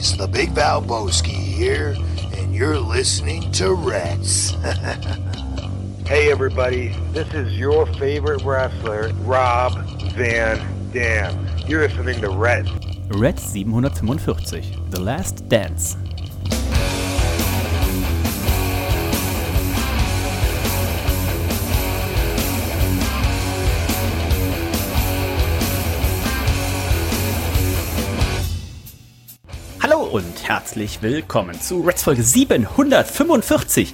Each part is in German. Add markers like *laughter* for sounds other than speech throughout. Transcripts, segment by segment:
boys, the Big Val Valboski here, and you're listening to Rats. *laughs* Hey everybody, this is your favorite wrestler, Rob Van Dam. You're listening to Red. Red 745, The Last Dance. Und herzlich willkommen zu Reds Folge 745.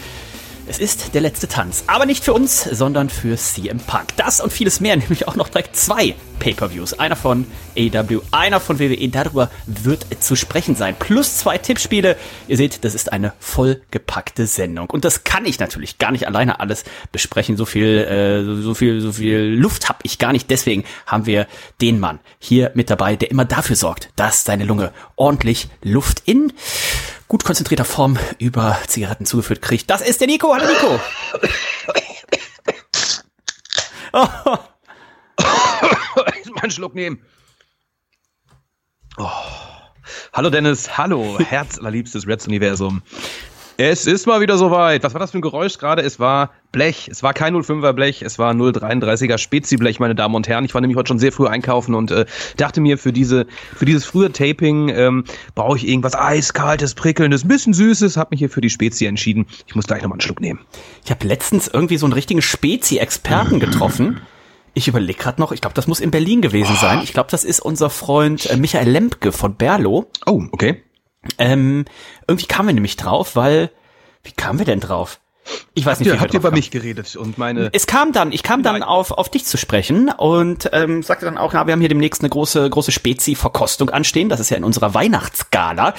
Es ist der letzte Tanz, aber nicht für uns, sondern für CM Punk. Das und vieles mehr, *laughs* nämlich auch noch direkt zwei Pay-per-Views. Einer von AW, einer von WWE. Darüber wird zu sprechen sein. Plus zwei Tippspiele. Ihr seht, das ist eine vollgepackte Sendung. Und das kann ich natürlich gar nicht alleine alles besprechen. So viel, äh, so viel, so viel Luft habe ich gar nicht. Deswegen haben wir den Mann hier mit dabei, der immer dafür sorgt, dass seine Lunge ordentlich Luft in gut konzentrierter Form über Zigaretten zugeführt kriegt. Das ist der Nico. Hallo Nico. Oh. *laughs* Mal einen Schluck nehmen. Oh. Hallo Dennis, hallo *laughs* herzallerliebstes Reds-Universum. Es ist mal wieder soweit. Was war das für ein Geräusch gerade? Es war Blech. Es war kein 05er Blech, es war 033er Spezi-Blech, meine Damen und Herren. Ich war nämlich heute schon sehr früh einkaufen und äh, dachte mir, für diese, für dieses frühe Taping ähm, brauche ich irgendwas eiskaltes, prickelndes, ein bisschen süßes. Hab mich hier für die Spezi entschieden. Ich muss gleich nochmal einen Schluck nehmen. Ich habe letztens irgendwie so einen richtigen Spezi-Experten getroffen. Ich überlege gerade noch, ich glaube, das muss in Berlin gewesen sein. Ich glaube, das ist unser Freund äh, Michael Lempke von Berlo. Oh, okay. Ähm, irgendwie kamen wir nämlich drauf, weil, wie kamen wir denn drauf? Ich weiß nicht, Ja, wie wir habt ihr über kamen. mich geredet und meine. Es kam dann, ich kam dann auf, auf dich zu sprechen und ähm, sagte dann auch, na, wir haben hier demnächst eine große, große Spezi-Verkostung anstehen. Das ist ja in unserer Weihnachtsgala.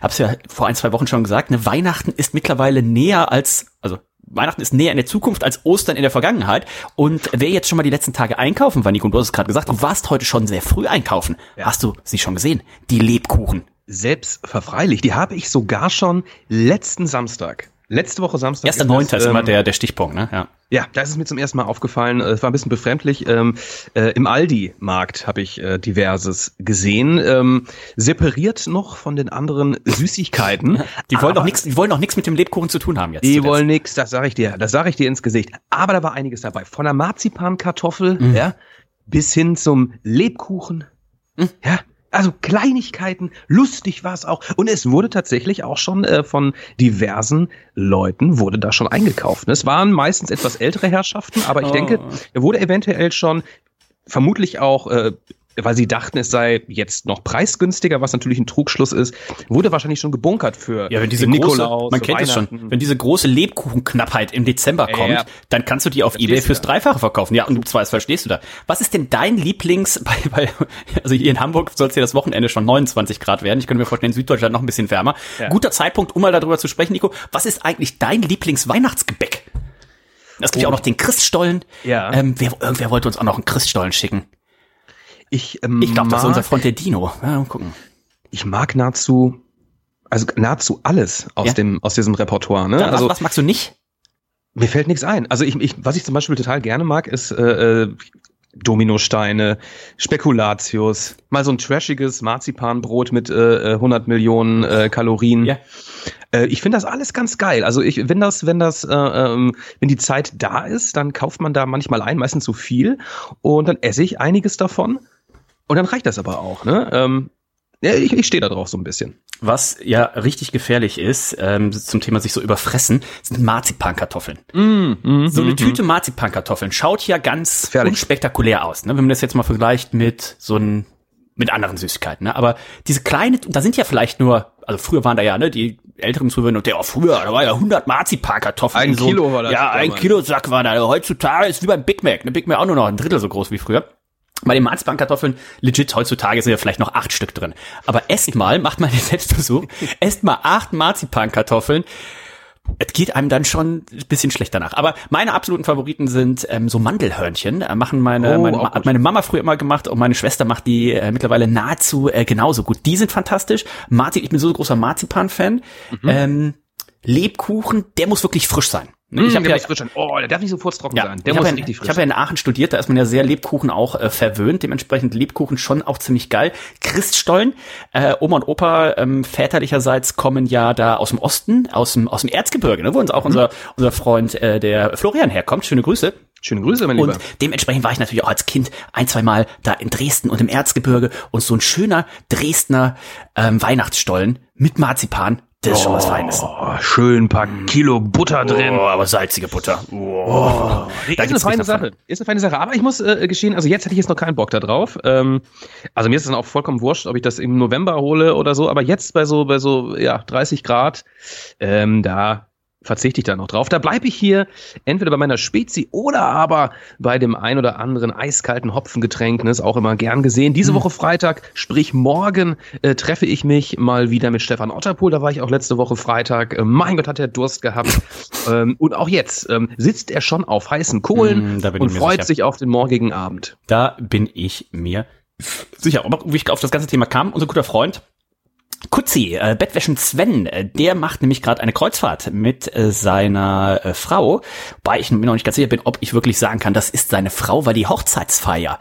Hab's ja vor ein, zwei Wochen schon gesagt, eine Weihnachten ist mittlerweile näher als, also Weihnachten ist näher in der Zukunft als Ostern in der Vergangenheit. Und wer jetzt schon mal die letzten Tage einkaufen war, Nico, und du hast es gerade gesagt, du warst heute schon sehr früh einkaufen. Hast du sie schon gesehen? Die Lebkuchen. Selbstverfreilich. Die habe ich sogar schon letzten Samstag. Letzte Woche Samstag. Erster das, Neunter ist ähm, immer der, der Stichpunkt, ne? Ja. Ja, da ist es mir zum ersten Mal aufgefallen. Es war ein bisschen befremdlich. Ähm, äh, Im Aldi-Markt habe ich äh, diverses gesehen. Ähm, separiert noch von den anderen Süßigkeiten. *laughs* Die wollen doch nichts, die wollen doch nichts mit dem Lebkuchen zu tun haben jetzt. Die zuletzt. wollen nix, das sage ich dir. Das sage ich dir ins Gesicht. Aber da war einiges dabei. Von der Marzipankartoffel, Mhm. ja, bis hin zum Lebkuchen. Mhm. Ja. Also Kleinigkeiten, lustig war es auch. Und es wurde tatsächlich auch schon äh, von diversen Leuten wurde da schon eingekauft. Es waren meistens etwas ältere Herrschaften, aber ich Oh. denke, er wurde eventuell schon vermutlich auch, äh, weil sie dachten, es sei jetzt noch preisgünstiger, was natürlich ein Trugschluss ist, wurde wahrscheinlich schon gebunkert für Ja, wenn diese den große, Nikolaus, man kennt es schon, wenn diese große Lebkuchenknappheit im Dezember kommt, Ja. dann kannst du die auf Ebay Verstehst fürs du. Dreifache verkaufen. Ja, und du zwar, verstehst du da. Was ist denn dein Lieblings, *laughs* bei, bei, also hier in Hamburg soll es ja das Wochenende schon 29 Grad werden. Ich könnte mir vorstellen, in Süddeutschland noch ein bisschen wärmer. Ja. Guter Zeitpunkt, um mal darüber zu sprechen, Nico. Was ist eigentlich dein Lieblingsweihnachtsgebäck? Es gibt ja auch noch den Christstollen. Oh. Ja. Ähm, wer, irgendwer wollte uns auch noch einen Christstollen schicken. Ich, ähm, Ich glaube, das ist unser Freund der Dino. Ja, mal gucken. ich mag nahezu, also nahezu alles aus Ja. dem, aus diesem Repertoire. Ne? Dann, also was, magst du nicht? mir fällt nichts ein. Also ich, ich, was ich zum Beispiel total gerne mag, ist äh, äh, Dominosteine, Spekulatius, mal so ein trashiges Marzipanbrot mit äh, äh, 100 Millionen äh, Kalorien. Ja. Äh, ich finde das alles ganz geil. Also ich, wenn das, wenn das, äh, ähm, wenn die Zeit da ist, dann kauft man da manchmal ein, meistens zu viel und dann esse ich einiges davon und dann reicht das aber auch. Ne? Ähm, ja, ich, ich stehe da drauf so ein bisschen. Was ja richtig gefährlich ist, ähm, zum Thema sich so überfressen, sind Marzipankartoffeln. Mm, So eine Tüte Marzipankartoffeln schaut ja ganz Gefährlich. unspektakulär aus, ne? wenn man das jetzt mal vergleicht mit so ein mit anderen Süßigkeiten. Ne? Aber diese kleine, da sind ja vielleicht nur, also früher waren da ja ne die älteren Zuhörer und der auch früher, da war ja 100 Marzipankartoffeln. Ein in so, Kilo war das Ja, ein. Kilo Sack war da. Heutzutage ist wie beim Big Mac. Ne Big Mac auch nur noch ein Drittel so groß wie früher. Bei den Marzipankartoffeln, legit, heutzutage sind ja vielleicht noch acht Stück drin. Aber esst mal, macht mal den *laughs* Selbstversuch, esst mal acht Marzipankartoffeln. Es geht einem dann schon ein bisschen schlecht danach. Aber meine absoluten Favoriten sind ähm, so Mandelhörnchen. Äh, machen meine, Oh, meine, hat meine Mama früher immer gemacht und meine Schwester macht die äh, mittlerweile nahezu äh, genauso gut. Die sind fantastisch. Marzi ich bin so ein großer Marzipan-Fan. Ähm, Lebkuchen, der muss wirklich frisch sein. Ne, ich Mm, habe ja, frisch. Oh, der darf nicht so furztrocken ja, sein. Der ich muss habe ja, richtig ich frisch hab ja in Aachen studiert, da ist man ja sehr Lebkuchen auch äh, verwöhnt, dementsprechend Lebkuchen schon auch ziemlich geil. Christstollen, äh, Oma und Opa ähm, väterlicherseits kommen ja da aus dem Osten, aus dem, aus dem Erzgebirge, ne, wo uns auch unser, unser Freund äh, der Florian herkommt. Schöne Grüße. Schöne Grüße, mein Lieber. Und dementsprechend war ich natürlich auch als Kind ein, zwei Mal da in Dresden und im Erzgebirge und so ein schöner Dresdner ähm, Weihnachtsstollen mit Marzipan, das ist schon was Feines. Oh, schön ein paar Kilo Butter drin. Oh, aber salzige Butter. Oh. Nee, Da ist eine feine davon. Sache. Ist eine feine Sache. Aber ich muss äh, gestehen, also jetzt hätte ich jetzt noch keinen Bock da drauf. Ähm, also mir ist es dann auch vollkommen wurscht, ob ich das im November hole oder so. Aber jetzt bei so, bei so, ja, 30 Grad, ähm, da verzichte ich da noch drauf. Da bleibe ich hier entweder bei meiner Spezi oder aber bei dem ein oder anderen eiskalten Hopfengetränk. Ne, ist auch immer gern gesehen. Diese Woche Freitag, sprich morgen, äh, treffe ich mich mal wieder mit Stefan Otterpohl. Da war ich auch letzte Woche Freitag. Äh, mein Gott, hat er Durst gehabt. ähm, und auch jetzt ähm, sitzt er schon auf heißen Kohlen Mm, und freut sicher. sich auf den morgigen Abend. Da bin ich mir sicher. Aber wie ich auf das ganze Thema kam, unser guter Freund Kutzi, äh, Bettwäschen Sven, äh, der macht nämlich gerade eine Kreuzfahrt mit äh, seiner äh, Frau, wobei ich mir noch nicht ganz sicher bin, ob ich wirklich sagen kann, das ist seine Frau, weil die Hochzeitsfeier,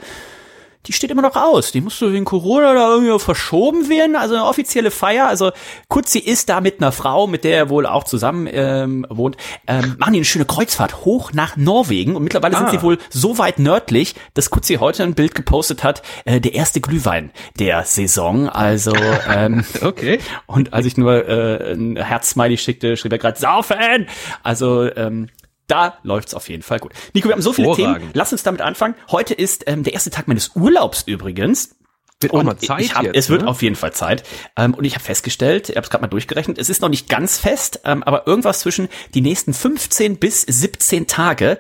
die steht immer noch aus. Die musste wegen Corona da irgendwie verschoben werden, also eine offizielle Feier. Also Kutzi ist da mit einer Frau, mit der er wohl auch zusammen ähm, wohnt, ähm, machen die eine schöne Kreuzfahrt hoch nach Norwegen und mittlerweile sind Ah. sie wohl so weit nördlich, dass Kutzi heute ein Bild gepostet hat, äh, der erste Glühwein der Saison. Also *laughs* ähm, Okay. und als ich nur äh, ein Herzsmiley schickte, schrieb er gerade Saufen. Also ähm, da läuft's auf jeden Fall gut. Nico, wir haben so viele. Themen. Lass uns damit anfangen. Heute ist ähm, der erste Tag meines Urlaubs übrigens. Wird auch mal Zeit ich hab, jetzt, es wird ne? auf jeden Fall Zeit. Ähm, und ich habe festgestellt, ich habe es gerade mal durchgerechnet, es ist noch nicht ganz fest, ähm, aber irgendwas zwischen die nächsten 15 bis 17 Tage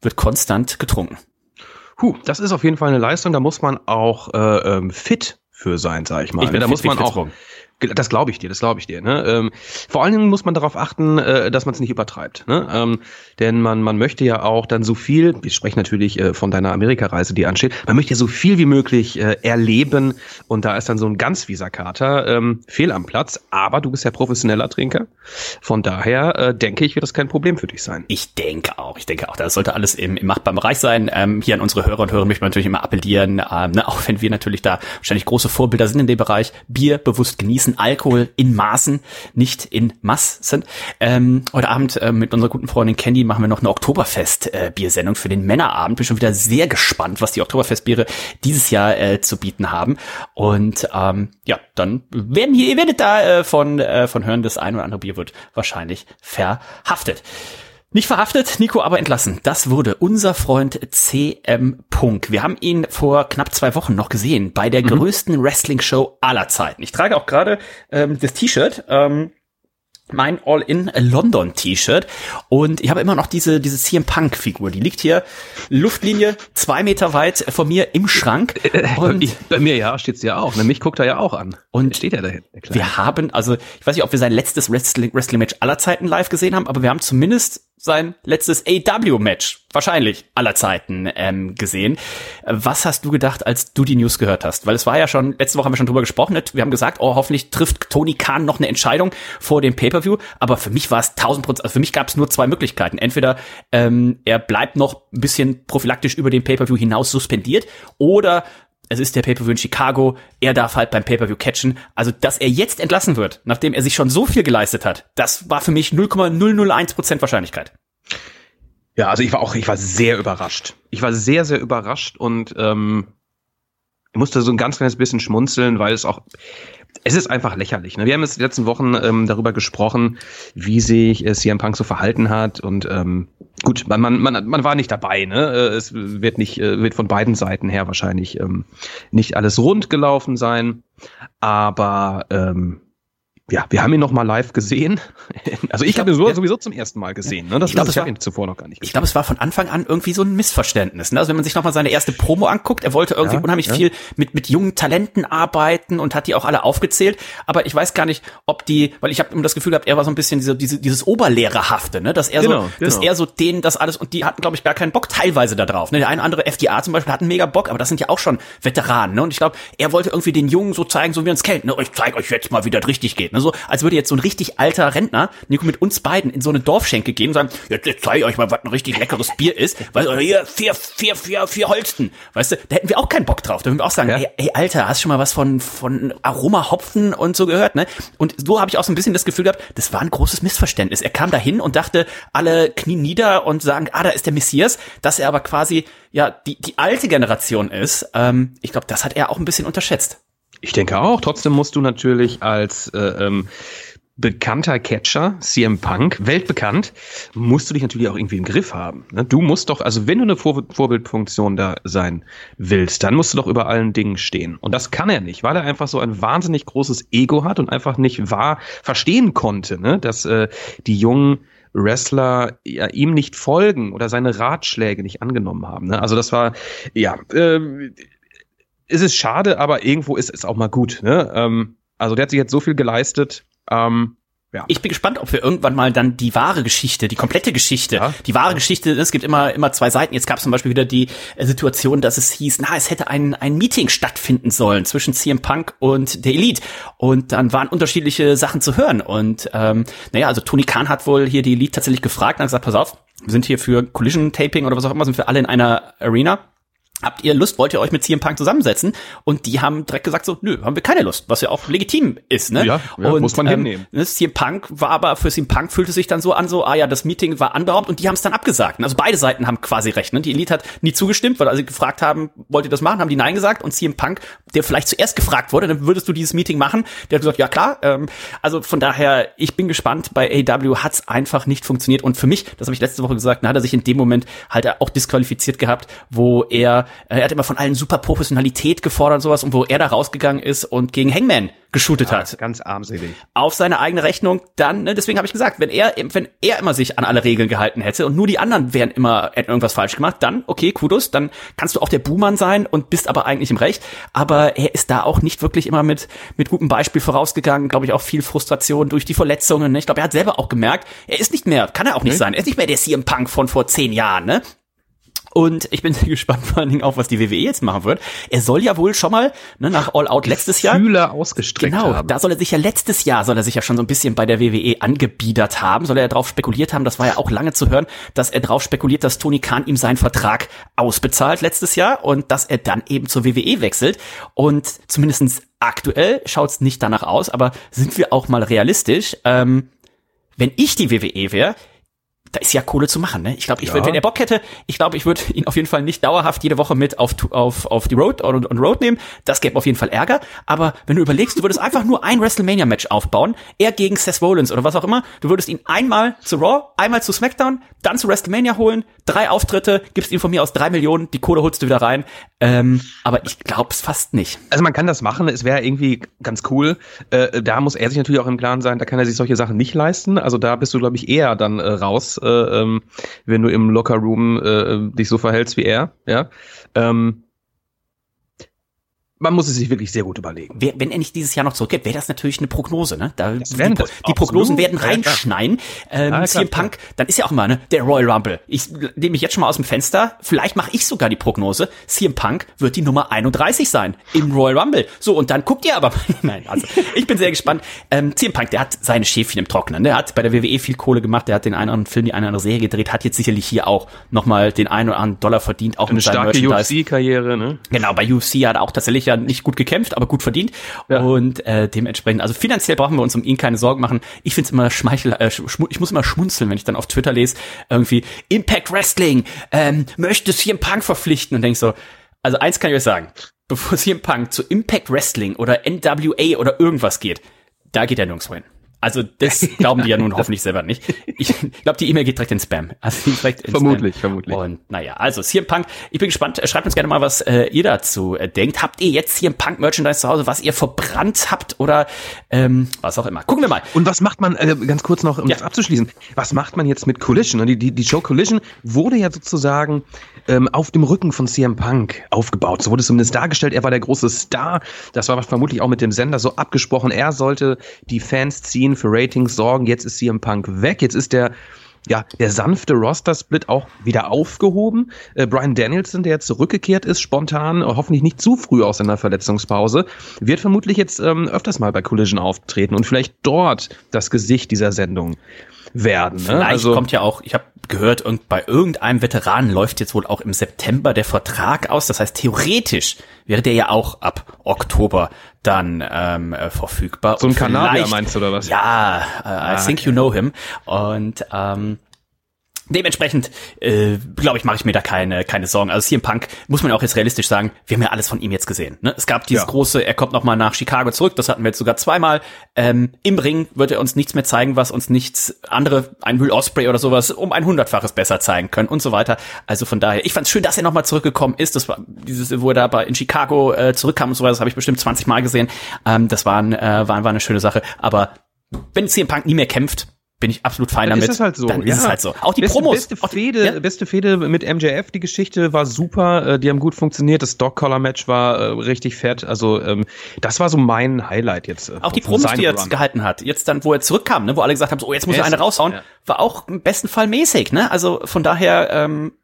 wird konstant getrunken. Puh, das ist auf jeden Fall eine Leistung. Da muss man auch äh, ähm, fit für sein, sag ich mal. Ich bin? Da fit muss man auch. Flitzebogen. Das glaube ich dir, das glaube ich dir. Ne? Ähm, vor allen Dingen muss man darauf achten, äh, dass man es nicht übertreibt. Ne? Ähm, denn man, man möchte ja auch dann so viel, wir sprechen natürlich äh, von deiner Amerikareise, die ansteht, man möchte ja so viel wie möglich äh, erleben und da ist dann so ein ganz fieser Kater ähm, fehl am Platz. Aber du bist ja professioneller Trinker. Von daher äh, denke ich, wird das kein Problem für dich sein. Ich denke auch, ich denke auch, das sollte alles im, im machbaren Bereich sein. Ähm, hier an unsere Hörer und Hörer möchte man natürlich immer appellieren, ähm, ne, auch wenn wir natürlich da wahrscheinlich große Vorbilder sind in dem Bereich, Bier bewusst genießen, Alkohol in Maßen, nicht in Massen. Ähm, heute Abend äh, mit unserer guten Freundin Candy machen wir noch eine Oktoberfest-Biersendung für den Männerabend. Bin schon wieder sehr gespannt, was die Oktoberfestbiere dieses Jahr äh, zu bieten haben. Und ähm, ja, dann werden hier, ihr werdet da äh, von, äh, von hören, das ein oder andere Bier wird wahrscheinlich verhaftet. Nicht verhaftet, Nico aber entlassen. Das wurde unser Freund CM Punk. Wir haben ihn vor knapp zwei Wochen noch gesehen bei der größten Wrestling-Show aller Zeiten. Ich trage auch gerade ähm, das T-Shirt. Ähm, mein All-in London T-Shirt und ich habe immer noch diese diese CM Punk Figur. Die liegt hier Luftlinie zwei Meter weit von mir im Schrank und Ich, bei mir ja, steht's ja auch. Ne? Mich guckt er ja auch an. Und steht er da hinten. der Kleine. wir haben, also ich weiß nicht, ob wir sein letztes Wrestling- Wrestling-Match aller Zeiten live gesehen haben, aber wir haben zumindest sein letztes AW-Match, wahrscheinlich aller Zeiten, ähm, gesehen. Was hast du gedacht, als du die News gehört hast? Weil es war ja schon, letzte Woche haben wir schon drüber gesprochen, wir haben gesagt, oh, hoffentlich trifft Tony Khan noch eine Entscheidung vor dem Pay-Per-View, aber für mich war es tausend Prozent, also für mich gab es nur zwei Möglichkeiten. Entweder ähm, er bleibt noch ein bisschen prophylaktisch über den Pay-Per-View hinaus suspendiert oder es ist der Pay-Per-View in Chicago, er darf halt beim Pay-Per-View catchen. Also, dass er jetzt entlassen wird, nachdem er sich schon so viel geleistet hat, das war für mich 0,001% Wahrscheinlichkeit. Ja, also ich war auch, ich war sehr überrascht. Ich war sehr, sehr überrascht und ähm, musste so ein ganz kleines bisschen schmunzeln, weil es auch, es ist einfach lächerlich. Ne? Wir haben jetzt die letzten Wochen ähm, darüber gesprochen, wie sich äh, CM Punk so verhalten hat und ähm, gut, man, man, man, man war nicht dabei. Ne? Äh, Es wird nicht, äh, wird von beiden Seiten her wahrscheinlich ähm, nicht alles rund gelaufen sein, aber ähm, ja, wir haben ihn noch mal live gesehen. *laughs* Also ich, glaub, habe ihn so, sowieso zum ersten Mal gesehen. Ne? Das Ich glaub, ist, es ich habe war- ihn zuvor noch gar nicht gesehen. Ich glaube, es war von Anfang an irgendwie so ein Missverständnis. Ne? Also wenn man sich nochmal seine erste Promo anguckt, er wollte irgendwie Ja, unheimlich ja. viel mit, mit jungen Talenten arbeiten und hat die auch alle aufgezählt. Aber ich weiß gar nicht, ob die, weil ich habe immer das Gefühl gehabt, er war so ein bisschen diese, diese, dieses Oberlehrerhafte, ne? dass er Genau, so, dass genau. er so denen das alles und die hatten, glaube ich, gar keinen Bock teilweise da drauf. Ne? Der eine andere FDA zum Beispiel hat einen mega Bock, aber das sind ja auch schon Veteranen. Ne? Und ich glaube, er wollte irgendwie den Jungen so zeigen, so wie uns kennt. Ne? Ich zeige euch jetzt mal, wie das richtig geht. Ne? So, als würde jetzt so ein richtig alter Rentner, Nico, mit uns beiden in so eine Dorfschenke gehen und sagen, jetzt, jetzt zeige ich euch mal, was ein richtig leckeres Bier ist. Weißt du, hier, vier, vier, vier, vier Holsten. Weißt du, da hätten wir auch keinen Bock drauf. Da würden wir auch sagen, ja. ey, ey, Alter, hast du schon mal was von, von Aroma Hopfen und so gehört, ne? Und so habe ich auch so ein bisschen das Gefühl gehabt, das war ein großes Missverständnis. Er kam dahin und dachte, alle knien nieder und sagen, ah, da ist der Messias, dass er aber quasi, ja, die, die alte Generation ist. Ähm, ich glaube, das hat er auch ein bisschen unterschätzt. Ich denke auch. Trotzdem musst du natürlich als äh, ähm, bekannter Catcher, CM Punk, weltbekannt, musst du dich natürlich auch irgendwie im Griff haben. Ne? Du musst doch, also wenn du eine Vor Vorbildfunktion da sein willst, dann musst du doch über allen Dingen stehen. Und das kann er nicht, weil er einfach so ein wahnsinnig großes Ego hat und einfach nicht wahr verstehen konnte, ne? dass äh, die jungen Wrestler ja, ihm nicht folgen oder seine Ratschläge nicht angenommen haben. Ne? Also das war, ja, äh, es ist schade, aber irgendwo ist es auch mal gut. Ne? Ähm, also der hat sich jetzt so viel geleistet. Ähm, ja. Ich bin gespannt, ob wir irgendwann mal dann die wahre Geschichte, die komplette Geschichte, ja. die wahre Geschichte, es gibt immer, immer zwei Seiten. Jetzt gab es zum Beispiel wieder die äh, Situation, dass es hieß, na, es hätte ein, ein Meeting stattfinden sollen zwischen CM Punk und der Elite. Und dann waren unterschiedliche Sachen zu hören. Und ähm, naja, also Tony Khan hat wohl hier die Elite tatsächlich gefragt und hat gesagt, pass auf, wir sind hier für Collision Taping oder was auch immer, sind wir alle in einer Arena habt ihr Lust, wollt ihr euch mit CM Punk zusammensetzen? Und die haben direkt gesagt so, nö, haben wir keine Lust, was ja auch legitim ist, ne? Ja, ja und, muss man ähm, hinnehmen. Ne, CM Punk war aber, für CM Punk fühlte sich dann so an, so, ah ja, das Meeting war anberaumt und die haben es dann abgesagt. Also beide Seiten haben quasi recht, ne? Die Elite hat nie zugestimmt, weil sie gefragt haben, wollt ihr das machen? Haben die Nein gesagt und CM Punk, der vielleicht zuerst gefragt wurde, dann würdest du dieses Meeting machen? Der hat gesagt, ja klar. Ähm, also von daher, ich bin gespannt, bei AW hat's einfach nicht funktioniert und für mich, das habe ich letzte Woche gesagt, da hat er sich in dem Moment halt auch disqualifiziert gehabt, wo er, er hat immer von allen super Professionalität gefordert und sowas und wo er da rausgegangen ist und gegen Hangman geshootet ja, hat. Ganz armselig. Auf seine eigene Rechnung, dann, ne, deswegen habe ich gesagt, wenn er, wenn er immer sich an alle Regeln gehalten hätte und nur die anderen wären immer, hätten irgendwas falsch gemacht, dann, okay, Kudos, dann kannst du auch der Buhmann sein und bist aber eigentlich im Recht. Aber er ist da auch nicht wirklich immer mit, mit gutem Beispiel vorausgegangen, glaube ich, auch viel Frustration durch die Verletzungen. Ne? Ich glaube, er hat selber auch gemerkt, er ist nicht mehr, kann er auch nicht nee. sein, er ist nicht mehr der CM Punk von vor zehn Jahren, ne? Und ich bin *laughs* gespannt vor allen Dingen auch, was die WWE jetzt machen wird. Er soll ja wohl schon mal ne, nach All Out letztes Jahr. Fühler ausgestreckt genau, haben. da soll er sich ja letztes Jahr, soll er sich ja schon so ein bisschen bei der WWE angebiedert haben, soll er ja drauf spekuliert haben, das war ja auch lange zu hören, dass er drauf spekuliert, dass Tony Khan ihm seinen Vertrag ausbezahlt letztes Jahr und dass er dann eben zur WWE wechselt. Und zumindestens aktuell schaut's nicht danach aus, aber sind wir auch mal realistisch. Ähm, wenn ich die WWE wäre, da ist ja Kohle zu machen, ne? Ich glaube, ich ja. würde, wenn er Bock hätte, ich glaube, ich würde *laughs* ihn auf jeden Fall nicht dauerhaft jede Woche mit auf, auf, auf die Road und, und Road nehmen. Das gäbe auf jeden Fall Ärger. Aber wenn du überlegst, du würdest einfach nur ein WrestleMania-Match aufbauen, er gegen Seth Rollins oder was auch immer, du würdest ihn einmal zu Raw, einmal zu SmackDown, dann zu WrestleMania holen, drei Auftritte, gibst ihm von mir aus drei Millionen, die Kohle holst du wieder rein. Ähm, aber ich glaub's fast nicht. Also man kann das machen, es wäre irgendwie ganz cool. Äh, da muss er sich natürlich auch im Klaren sein, da kann er sich solche Sachen nicht leisten. Also da bist du, glaube ich, eher dann äh, raus äh, ähm, wenn du im Lockerroom äh, dich so verhältst wie er. Ja. Ähm, man muss es sich wirklich sehr gut überlegen. Wenn er nicht dieses Jahr noch zurückgeht, wäre das natürlich eine Prognose, ne? Da, die, die Prognosen werden reinschneien. Ähm, ja, CM Punk, dann ist ja auch immer, ne, der Royal Rumble. Ich nehme mich jetzt schon mal aus dem Fenster. Vielleicht mache ich sogar die Prognose. CM Punk wird die Nummer 31 sein im Royal Rumble. So, und dann guckt ihr aber. *laughs* Nein, also ich bin sehr gespannt. Ähm, CM Punk, der hat seine Schäfchen im Trocknen. Der hat bei der WWE viel Kohle gemacht, der hat den einen oder anderen Film, die eine oder andere Serie gedreht, hat jetzt sicherlich hier auch nochmal den einen oder anderen Dollar verdient, auch Eine mit seiner starke UFC-Karriere, ne? Genau, bei UFC hat er auch tatsächlich ja nicht gut gekämpft, aber gut verdient. Ja. Und äh, dementsprechend, also finanziell brauchen wir uns um ihn keine Sorgen machen. Ich finde es immer schmeichel, äh, ich muss immer schmunzeln, wenn ich dann auf Twitter lese, irgendwie Impact Wrestling ähm, möchte CM Punk verpflichten und denk so, also eins kann ich euch sagen, bevor CM Punk zu Impact Wrestling oder NWA oder irgendwas geht, da geht er nirgendwo hin. Also das *laughs* glauben die ja nun hoffentlich selber nicht. Ich glaube, die E-Mail geht direkt in Spam. Also direkt in vermutlich, Spam. vermutlich. Und naja, also CM Punk, ich bin gespannt. Schreibt uns gerne mal, was äh, ihr dazu äh, denkt. Habt ihr jetzt CM Punk Merchandise zu Hause, was ihr verbrannt habt oder ähm, was auch immer? Gucken wir mal. Und was macht man, äh, ganz kurz noch, um ja. das abzuschließen, was macht man jetzt mit Collision? Die, die, die Show Collision wurde ja sozusagen ähm, auf dem Rücken von CM Punk aufgebaut. So wurde es zumindest dargestellt. Er war der große Star. Das war vermutlich auch mit dem Sender so abgesprochen. Er sollte die Fans ziehen, für Ratings sorgen. Jetzt ist CM Punk weg. Jetzt ist der ja, der sanfte Roster-Split auch wieder aufgehoben. Äh, Brian Danielson, der zurückgekehrt ist, spontan, äh, hoffentlich nicht zu früh aus seiner Verletzungspause, wird vermutlich jetzt ähm, öfters mal bei Collision auftreten und vielleicht dort das Gesicht dieser Sendung werden. Ne? Vielleicht also, kommt ja auch, ich habe gehört, bei irgendeinem Veteranen läuft jetzt wohl auch im September der Vertrag aus. Das heißt, theoretisch wäre der ja auch ab Oktober dann ähm, äh, verfügbar. So ein Kanadier meinst du oder was? Ja, uh, I ah, think okay. you know him. Und ähm, Dementsprechend, äh, glaube ich, mache ich mir da keine, keine Sorgen. Also CM Punk, muss man ja auch jetzt realistisch sagen, wir haben ja alles von ihm jetzt gesehen. Ne? Es gab dieses ja. große, er kommt nochmal nach Chicago zurück, das hatten wir jetzt sogar zweimal. Ähm, Im Ring wird er uns nichts mehr zeigen, was uns nichts andere, ein Will Osprey oder sowas, um ein hundertfaches besser zeigen können und so weiter. Also von daher, ich fand es schön, dass er nochmal zurückgekommen ist. Das war dieses, wo er da bei, in Chicago äh, zurückkam und so weiter, das habe ich bestimmt 20 Mal gesehen. Ähm, das war, ein, äh, war, war eine schöne Sache. Aber wenn CM Punk nie mehr kämpft, bin ich absolut fein dann damit. Ist es halt so. Dann ja. ist es halt so. Auch die beste, Promos. Beste Fehde, ja? beste Fehde mit MJF, die Geschichte war super, äh, die haben gut funktioniert. Das Dog Collar Match war äh, richtig fett. Also ähm, das war so mein Highlight jetzt. Äh, auch die Promos, die er jetzt gehalten hat. Jetzt dann, wo er zurückkam, ne, wo alle gesagt haben, so, oh, jetzt muss er eine raushauen, ja. war auch im besten Fall mäßig. Ne? Also von daher ähm,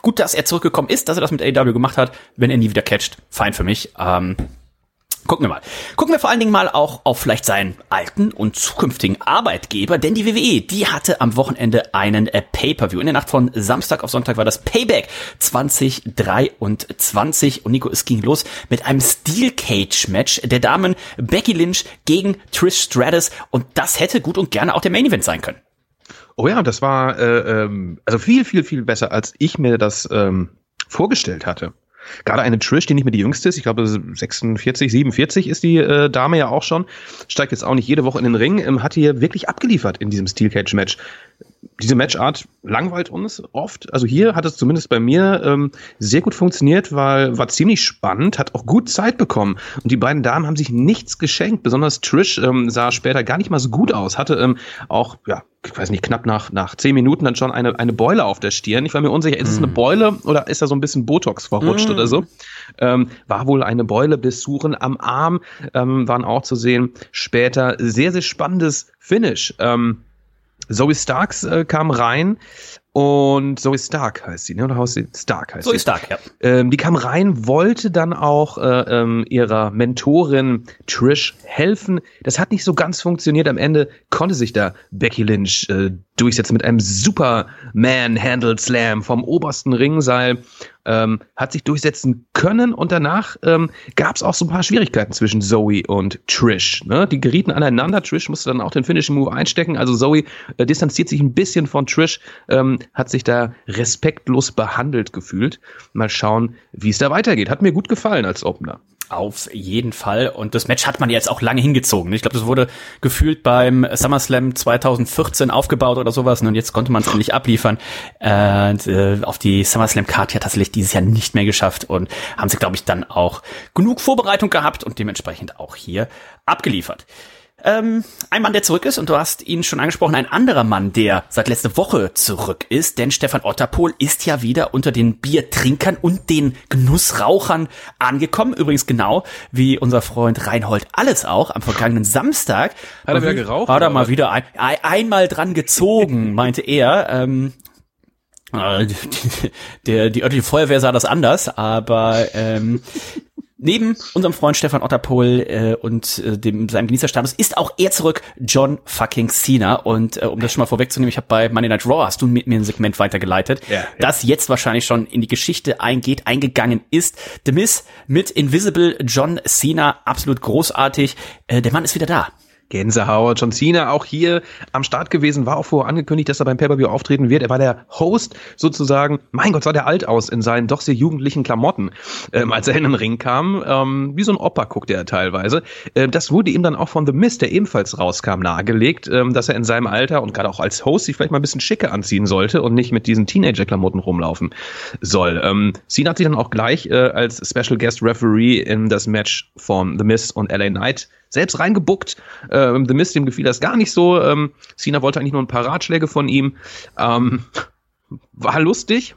gut, dass er zurückgekommen ist, dass er das mit AEW gemacht hat. Wenn er nie wieder catcht, fein für mich. Ähm, Gucken wir mal. Gucken wir vor allen Dingen mal auch auf vielleicht seinen alten und zukünftigen Arbeitgeber, denn die WWE, die hatte am Wochenende einen äh, Pay-Per-View. In der Nacht von Samstag auf Sonntag war das Payback 2023 und Nico, es ging los mit einem Steel Cage Match der Damen Becky Lynch gegen Trish Stratus und das hätte gut und gerne auch der Main Event sein können. Oh ja, das war äh, ähm, also viel, viel, viel besser, als ich mir das ähm, vorgestellt hatte. Gerade eine Trish, die nicht mehr die jüngste ist, ich glaube 46, 47 ist die äh, Dame ja auch schon, steigt jetzt auch nicht jede Woche in den Ring, ähm, hat hier wirklich abgeliefert in diesem Steel Cage Match diese Matchart langweilt uns oft. Also hier hat es zumindest bei mir ähm, sehr gut funktioniert, weil war ziemlich spannend, hat auch gut Zeit bekommen. Und die beiden Damen haben sich nichts geschenkt. Besonders Trish ähm, sah später gar nicht mal so gut aus. Hatte ähm, auch, ja, ich weiß nicht, knapp nach, nach zehn Minuten dann schon eine, eine Beule auf der Stirn. Ich war mir unsicher, ist es eine mm. Beule oder ist da so ein bisschen Botox verrutscht mm. oder so? Ähm, war wohl eine Beule bis Suchen am Arm, ähm, waren auch zu sehen. Später sehr, sehr spannendes Finish. Ähm, Zoe Starks äh, kam rein und Zoe Stark heißt sie, ne? Oder Zoe Stark heißt Zoe sie. Stark, ja. Ähm, die kam rein, wollte dann auch äh, ähm, ihrer Mentorin Trish helfen. Das hat nicht so ganz funktioniert. Am Ende konnte sich da Becky Lynch äh, durchsetzen mit einem Superman Handle Slam vom obersten Ringseil ähm, hat sich durchsetzen können und danach ähm, gab es auch so ein paar Schwierigkeiten zwischen Zoe und Trish. Ne? Die gerieten aneinander. Trish musste dann auch den Finishing Move einstecken. Also Zoe äh, distanziert sich ein bisschen von Trish, ähm, hat sich da respektlos behandelt gefühlt. Mal schauen, wie es da weitergeht. Hat mir gut gefallen als Opener. Auf jeden Fall. Und das Match hat man jetzt auch lange hingezogen. Ich glaube, das wurde gefühlt beim SummerSlam 2014 aufgebaut oder sowas. Und jetzt konnte man es endlich abliefern. Und, äh, auf die SummerSlam-Card hat tatsächlich dieses Jahr nicht mehr geschafft und haben sie, glaube ich, dann auch genug Vorbereitung gehabt und dementsprechend auch hier abgeliefert. Ähm, ein Mann, der zurück ist, und du hast ihn schon angesprochen, ein anderer Mann, der seit letzter Woche zurück ist, denn Stefan Otterpohl ist ja wieder unter den Biertrinkern und den Genussrauchern angekommen. Übrigens genau wie unser Freund Reinhold Alles auch am vergangenen Samstag. Hat er wieder geraucht? Hat er mal wieder ein, ein, einmal dran gezogen, *laughs* meinte er. Ähm, äh, *laughs* der, die örtliche Feuerwehr sah das anders, aber ähm, Neben unserem Freund Stefan Otterpohl äh, und äh, dem seinem Genießerstatus ist auch er zurück, John fucking Cena. Und äh, um das schon mal vorwegzunehmen, ich habe bei Monday Night Raw hast du mit mir ein Segment weitergeleitet, ja, ja. das jetzt wahrscheinlich schon in die Geschichte eingeht, eingegangen ist. The Miz mit Invisible John Cena, absolut großartig. Äh, der Mann ist wieder da. Gänsehaut. John Cena auch hier am Start gewesen, war auch vorher angekündigt, dass er beim Pay-Per-View auftreten wird. Er war der Host sozusagen. Mein Gott, sah der alt aus in seinen doch sehr jugendlichen Klamotten, ähm, als er in den Ring kam. Ähm, wie so ein Opa guckte er teilweise. Ähm, das wurde ihm dann auch von The Mist, der ebenfalls rauskam, nahegelegt, ähm, dass er in seinem Alter und gerade auch als Host sich vielleicht mal ein bisschen schicker anziehen sollte und nicht mit diesen Teenager-Klamotten rumlaufen soll. Ähm, Cena hat sich dann auch gleich äh, als Special Guest Referee in das Match von The Mist und LA Knight selbst reingebuckt. Ähm, The Mist, dem gefiel das gar nicht so. Ähm, Cena wollte eigentlich nur ein paar Ratschläge von ihm. Ähm, *laughs* war lustig.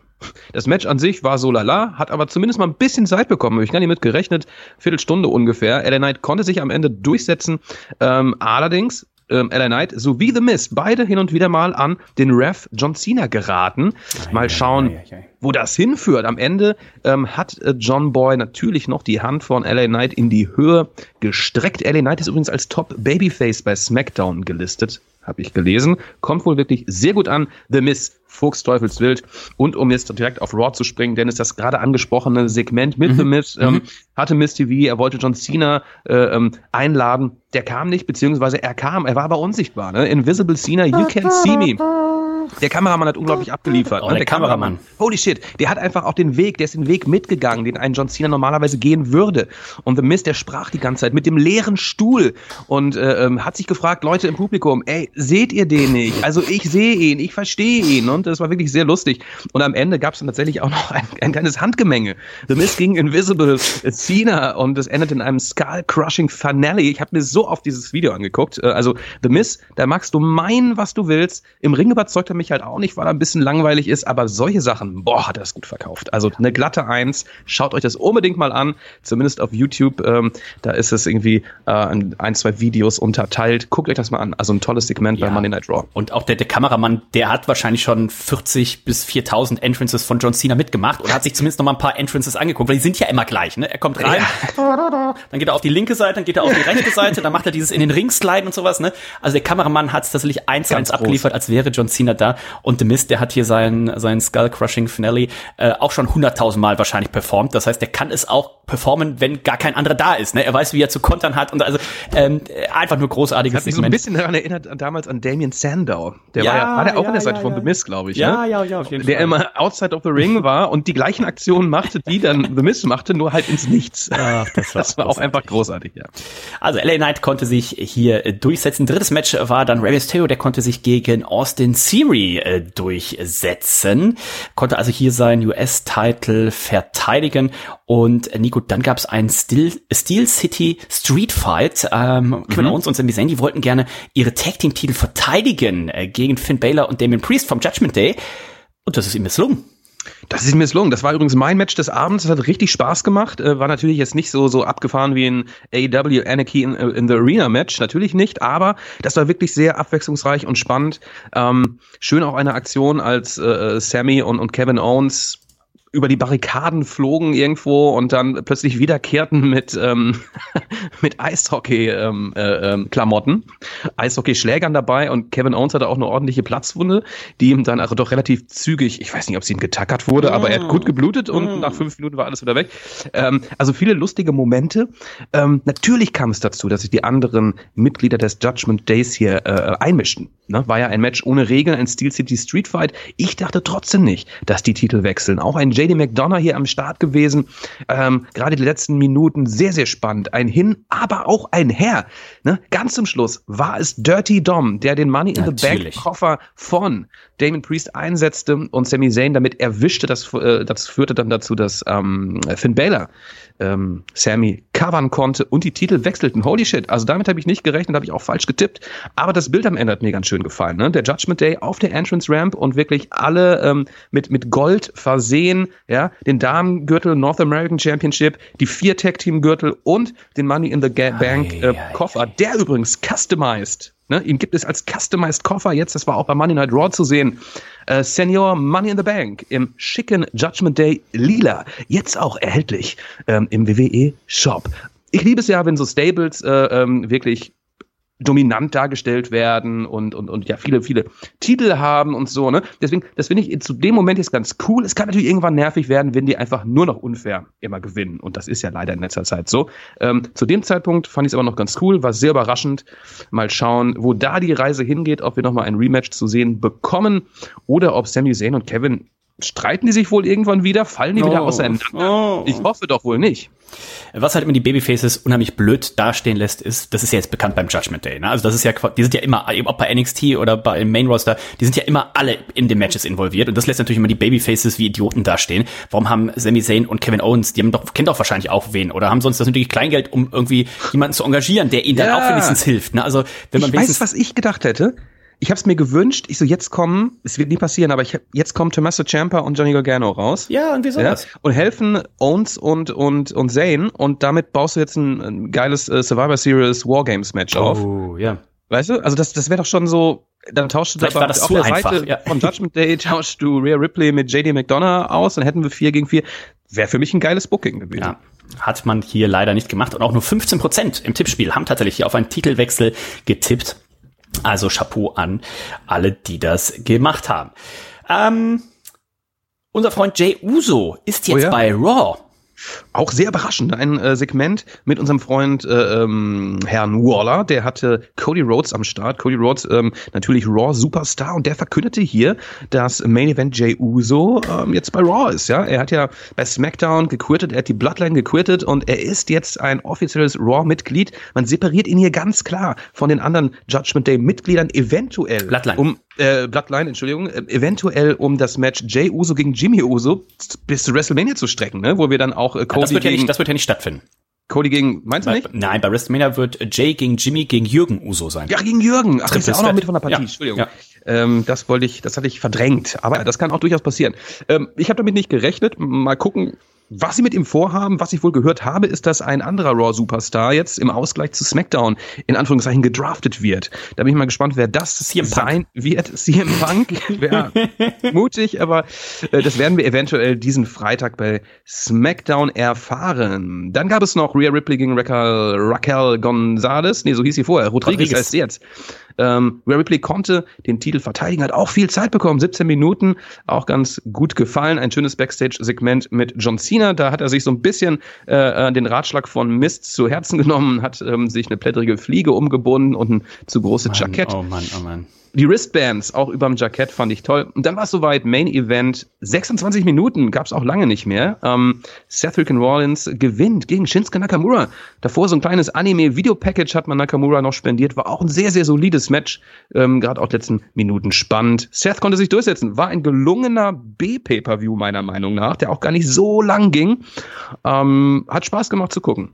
Das Match an sich war so lala, hat aber zumindest mal ein bisschen Zeit bekommen. Ich kann nicht mit gerechnet, Viertelstunde ungefähr. LA Knight konnte sich am Ende durchsetzen. Ähm, allerdings ähm, LA Knight sowie The Miz beide hin und wieder mal an den Ref John Cena geraten. Mal schauen, wo das hinführt. Am Ende ähm, hat äh, John Boy natürlich noch die Hand von LA Knight in die Höhe gestreckt. LA Knight ist übrigens als Top Babyface bei SmackDown gelistet habe ich gelesen. Kommt wohl wirklich sehr gut an. The Miss, Fuchs Teufelswild. Und um jetzt direkt auf Raw zu springen, denn ist das gerade angesprochene Segment mit mhm. The Miss, ähm, mhm. hatte Miss TV, er wollte John Cena äh, ähm, einladen. Der kam nicht, beziehungsweise er kam, er war aber unsichtbar. Ne? Invisible Cena, you can't see me. Der Kameramann hat unglaublich abgeliefert. Oh, ne? der, der Kameramann. Kameramann. Holy shit. Der hat einfach auch den Weg, der ist den Weg mitgegangen, den ein John Cena normalerweise gehen würde. Und The Mist, der sprach die ganze Zeit mit dem leeren Stuhl und äh, ähm, hat sich gefragt, Leute im Publikum, ey, seht ihr den nicht? Also ich sehe ihn, ich verstehe ihn. Und das war wirklich sehr lustig. Und am Ende gab es dann tatsächlich auch noch ein, ein kleines Handgemenge. The Mist gegen Invisible Cena und es endet in einem Skull-Crushing Finale. Ich habe mir so oft dieses Video angeguckt. Äh, also The Mist, da magst du meinen, was du willst. Im Ring überzeugt er mich halt auch nicht, weil er ein bisschen langweilig ist, aber solche Sachen, boah, hat er es gut verkauft. Also eine glatte Eins, schaut euch das unbedingt mal an, zumindest auf YouTube, ähm, da ist es irgendwie äh, in ein, zwei Videos unterteilt. Guckt euch das mal an, also ein tolles Segment ja. bei Monday Night Raw. Und auch der, der Kameramann, der hat wahrscheinlich schon 40 bis 4000 Entrances von John Cena mitgemacht oder hat sich zumindest noch mal ein paar Entrances angeguckt, weil die sind ja immer gleich, ne? Er kommt rein, ja. dann geht er auf die linke Seite, dann geht er auf die rechte Seite, dann macht er dieses in den Ring sliden und sowas, ne? Also der Kameramann hat es tatsächlich eins zu eins abgeliefert, als wäre John Cena da und The Mist, der hat hier sein, sein Skull-Crushing Finale äh, auch schon hunderttausend Mal wahrscheinlich performt. Das heißt, der kann es auch performen, wenn gar kein anderer da ist. Ne? Er weiß, wie er zu kontern hat und also ähm, einfach nur großartiges hat mich so ein bisschen daran erinnert damals an Damien Sandow. Der ja, war ja, war der auch ja, an der Seite ja, von The Mist, glaube ich. Ja, ne? ja, ja, auf jeden der Fall. Der immer outside of the ring war und die gleichen Aktionen machte, die dann The Mist machte, nur halt ins Nichts. Ach, das war, *laughs* das war auch einfach großartig, ja. Also LA Knight konnte sich hier durchsetzen. Drittes Match war dann Rey Mysterio, der konnte sich gegen Austin Theory äh, durchsetzen, konnte also hier seinen US-Title verteidigen und äh, Nico, dann gab es einen Steel, Steel City Street Fight. Ähm, Kevin mhm. Owens und Sami Zayn, die wollten gerne ihre Tag Team Titel verteidigen äh, gegen Finn Balor und Damien Priest vom Judgment Day und das ist ihm misslungen. Das ist misslungen. Das war übrigens mein Match des Abends. Das hat richtig Spaß gemacht. Äh, war natürlich jetzt nicht so, so abgefahren wie ein AEW Anarchy in, in, the Arena Match. Natürlich nicht. Aber das war wirklich sehr abwechslungsreich und spannend. Ähm, schön auch eine Aktion, als äh, Sammy und, und Kevin Owens über die Barrikaden flogen irgendwo und dann plötzlich wiederkehrten mit ähm, *laughs* mit Eishockey-Klamotten, ähm, äh, ähm, Eishockey-Schlägern dabei und Kevin Owens hatte auch eine ordentliche Platzwunde, die ihm dann also doch relativ zügig, ich weiß nicht, ob sie ihm getackert wurde, mm. aber er hat gut geblutet und mm. nach fünf Minuten war alles wieder weg. Ähm, also viele lustige Momente. Ähm, natürlich kam es dazu, dass sich die anderen Mitglieder des Judgment Days hier äh, einmischten. Ne? War ja ein Match ohne Regeln, ein Steel City Street Fight. Ich dachte trotzdem nicht, dass die Titel wechseln. Auch ein JD McDonough hier am Start gewesen. Ähm, Gerade die letzten Minuten sehr, sehr spannend. Ein Hin, aber auch ein Her. Ne? Ganz zum Schluss war es Dirty Dom, der den Money in Natürlich. the Bank Koffer von Damon Priest einsetzte und Sami Zayn damit erwischte. Das, äh, das führte dann dazu, dass ähm, Finn Balor ähm, Sammy covern konnte und die Titel wechselten. Holy shit, also damit habe ich nicht gerechnet, habe ich auch falsch getippt. Aber das Bild am Ende hat mir ganz schön gefallen. Ne? Der Judgment Day auf der Entrance Ramp und wirklich alle ähm, mit, mit Gold versehen, ja, den Damengürtel North American Championship, die vier Tag Team Gürtel und den Money in the Bank äh, Koffer, der übrigens customized Ne? Ihn gibt es als Customized Koffer jetzt, das war auch bei Money Night Raw zu sehen. Äh, Senior Money in the Bank im schicken Judgment Day Lila. Jetzt auch erhältlich ähm, im WWE Shop. Ich liebe es ja, wenn so Stables äh, ähm, wirklich dominant dargestellt werden und, und, und ja viele, viele Titel haben und so, ne? Deswegen, das finde ich zu dem Moment jetzt ganz cool. Es kann natürlich irgendwann nervig werden, wenn die einfach nur noch unfair immer gewinnen. Und das ist ja leider in letzter Zeit so. Ähm, zu dem Zeitpunkt fand ich es aber noch ganz cool, war sehr überraschend. Mal schauen, wo da die Reise hingeht, ob wir nochmal ein Rematch zu sehen bekommen oder ob Sami Zayn und Kevin streiten die sich wohl irgendwann wieder? Fallen die oh. wieder auseinander? Oh. Ich hoffe doch wohl nicht. Was halt immer die Babyfaces unheimlich blöd dastehen lässt, ist, das ist ja jetzt bekannt beim Judgment Day. Ne? Also das ist ja, die sind ja immer, ob bei NXT oder bei Main Roster, die sind ja immer alle in den Matches involviert und das lässt natürlich immer die Babyfaces wie Idioten dastehen. Warum haben Sami Zayn und Kevin Owens, die haben doch, kennen doch wahrscheinlich auch wen oder haben sonst das natürlich Kleingeld, um irgendwie jemanden zu engagieren, der ihnen ja. dann auch wenigstens hilft. Ne? Also wenn man ich weiß, was ich gedacht hätte ich habe es mir gewünscht. Ich so, jetzt kommen, es wird nie passieren, aber ich, jetzt kommen Tommaso Ciampa und Johnny Gargano raus. Ja, und wieso ja, das? Und helfen Owens und, und, und Zane und damit baust du jetzt ein, ein geiles äh, Survivor Series Wargames Match auf. Oh, ja. Weißt du? Also das, das wäre doch schon so, dann tauscht du das auf zu der einfach, Seite ja. von Judgment Day tauscht du Rhea Ripley mit JD McDonough aus, dann hätten wir 4 gegen 4. Wäre für mich ein geiles Booking gewesen. Ja, hat man hier leider nicht gemacht und auch nur 15 Prozent im Tippspiel haben tatsächlich hier auf einen Titelwechsel getippt. Also Chapeau an alle, die das gemacht haben. Ähm, unser Freund Jay Uso ist jetzt Oh ja. bei Raw. Auch sehr überraschend, ein äh, Segment mit unserem Freund äh, ähm, Herrn Waller, der hatte Cody Rhodes am Start. Cody Rhodes ähm, natürlich Raw Superstar und der verkündete hier, dass Main Event Jay Uso ähm, jetzt bei Raw ist. Ja, er hat ja bei SmackDown gequittet, er hat die Bloodline gequittet und er ist jetzt ein offizielles Raw-Mitglied. Man separiert ihn hier ganz klar von den anderen Judgment Day-Mitgliedern eventuell Bloodline. um äh, Bloodline, Entschuldigung, äh, eventuell um das Match Jay Uso gegen Jimmy Uso bis zu WrestleMania zu strecken, ne? wo wir dann auch äh, Cody Das wird, ja gegen nicht, das wird ja nicht stattfinden. Cody gegen, meinst du Bei, nicht? nein, bei WrestleMania wird Jay gegen Jimmy gegen Jürgen Uso sein. Ja, gegen Jürgen. Ach, das ist ja auch noch mit von der Partie. Ja. Entschuldigung. Ja. Ähm, das wollte ich, das hatte ich verdrängt. Aber das kann auch durchaus passieren. Ähm, ich habe damit nicht gerechnet. Mal gucken, was sie mit ihm vorhaben. Was ich wohl gehört habe, ist, dass ein anderer Raw-Superstar jetzt im Ausgleich zu SmackDown in Anführungszeichen gedraftet wird. Da bin ich mal gespannt, wer das CM Punk. sein wird. *laughs* CM Punk. Wäre *laughs* mutig, aber äh, das werden wir eventuell diesen Freitag bei SmackDown erfahren. Dann gab es noch Rhea Ripley gegen Raquel, Raquel Gonzalez. Nee, so hieß sie vorher. Rodriguez, Rodriguez. heißt sie jetzt. Ähm, Rhea Ripley konnte den Titel verteidigen, hat auch viel Zeit bekommen, 17 Minuten, auch ganz gut gefallen. Ein schönes Backstage-Segment mit John Cena. Da hat er sich so ein bisschen äh, äh, den Ratschlag von Mist zu Herzen genommen, hat ähm, sich eine plättrige Fliege umgebunden und ein zu großes Jackett. Oh Mann, oh Mann. Die Wristbands auch überm Jackett fand ich toll. Und dann war es soweit, Main Event, 26 Minuten, gab es auch lange nicht mehr. Ähm, Seth Freakin' Rollins gewinnt gegen Shinsuke Nakamura. Davor so ein kleines Anime-Video-Package hat man Nakamura noch spendiert. War auch ein sehr, sehr solides Match. Ähm, Gerade auch letzten Minuten spannend. Seth konnte sich durchsetzen. War ein gelungener B-Pay-Per-View meiner Meinung nach, der auch gar nicht so lang ging. Ähm, hat Spaß gemacht zu gucken.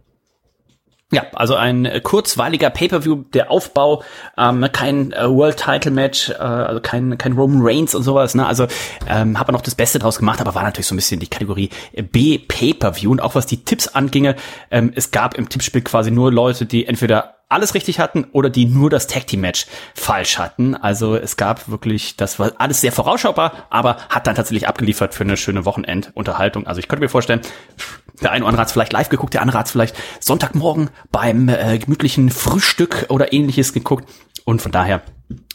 Ja, also ein äh, kurzweiliger Pay-per-View, der Aufbau, ähm, kein äh, World Title Match, äh, also kein kein Roman Reigns und sowas. Ne? Also ähm, hat man noch das Beste draus gemacht, aber war natürlich so ein bisschen die Kategorie äh, B Pay-per-View und auch was die Tipps anginge, ähm, es gab im Tippspiel quasi nur Leute, die entweder alles richtig hatten oder die nur das Tag Team Match falsch hatten. Also es gab wirklich, das war alles sehr vorausschaubar, aber hat dann tatsächlich abgeliefert für eine schöne Wochenendunterhaltung. Also ich könnte mir vorstellen, der eine oder andere hat es vielleicht live geguckt, der andere hat es vielleicht Sonntagmorgen beim äh, gemütlichen Frühstück oder ähnliches geguckt. Und von daher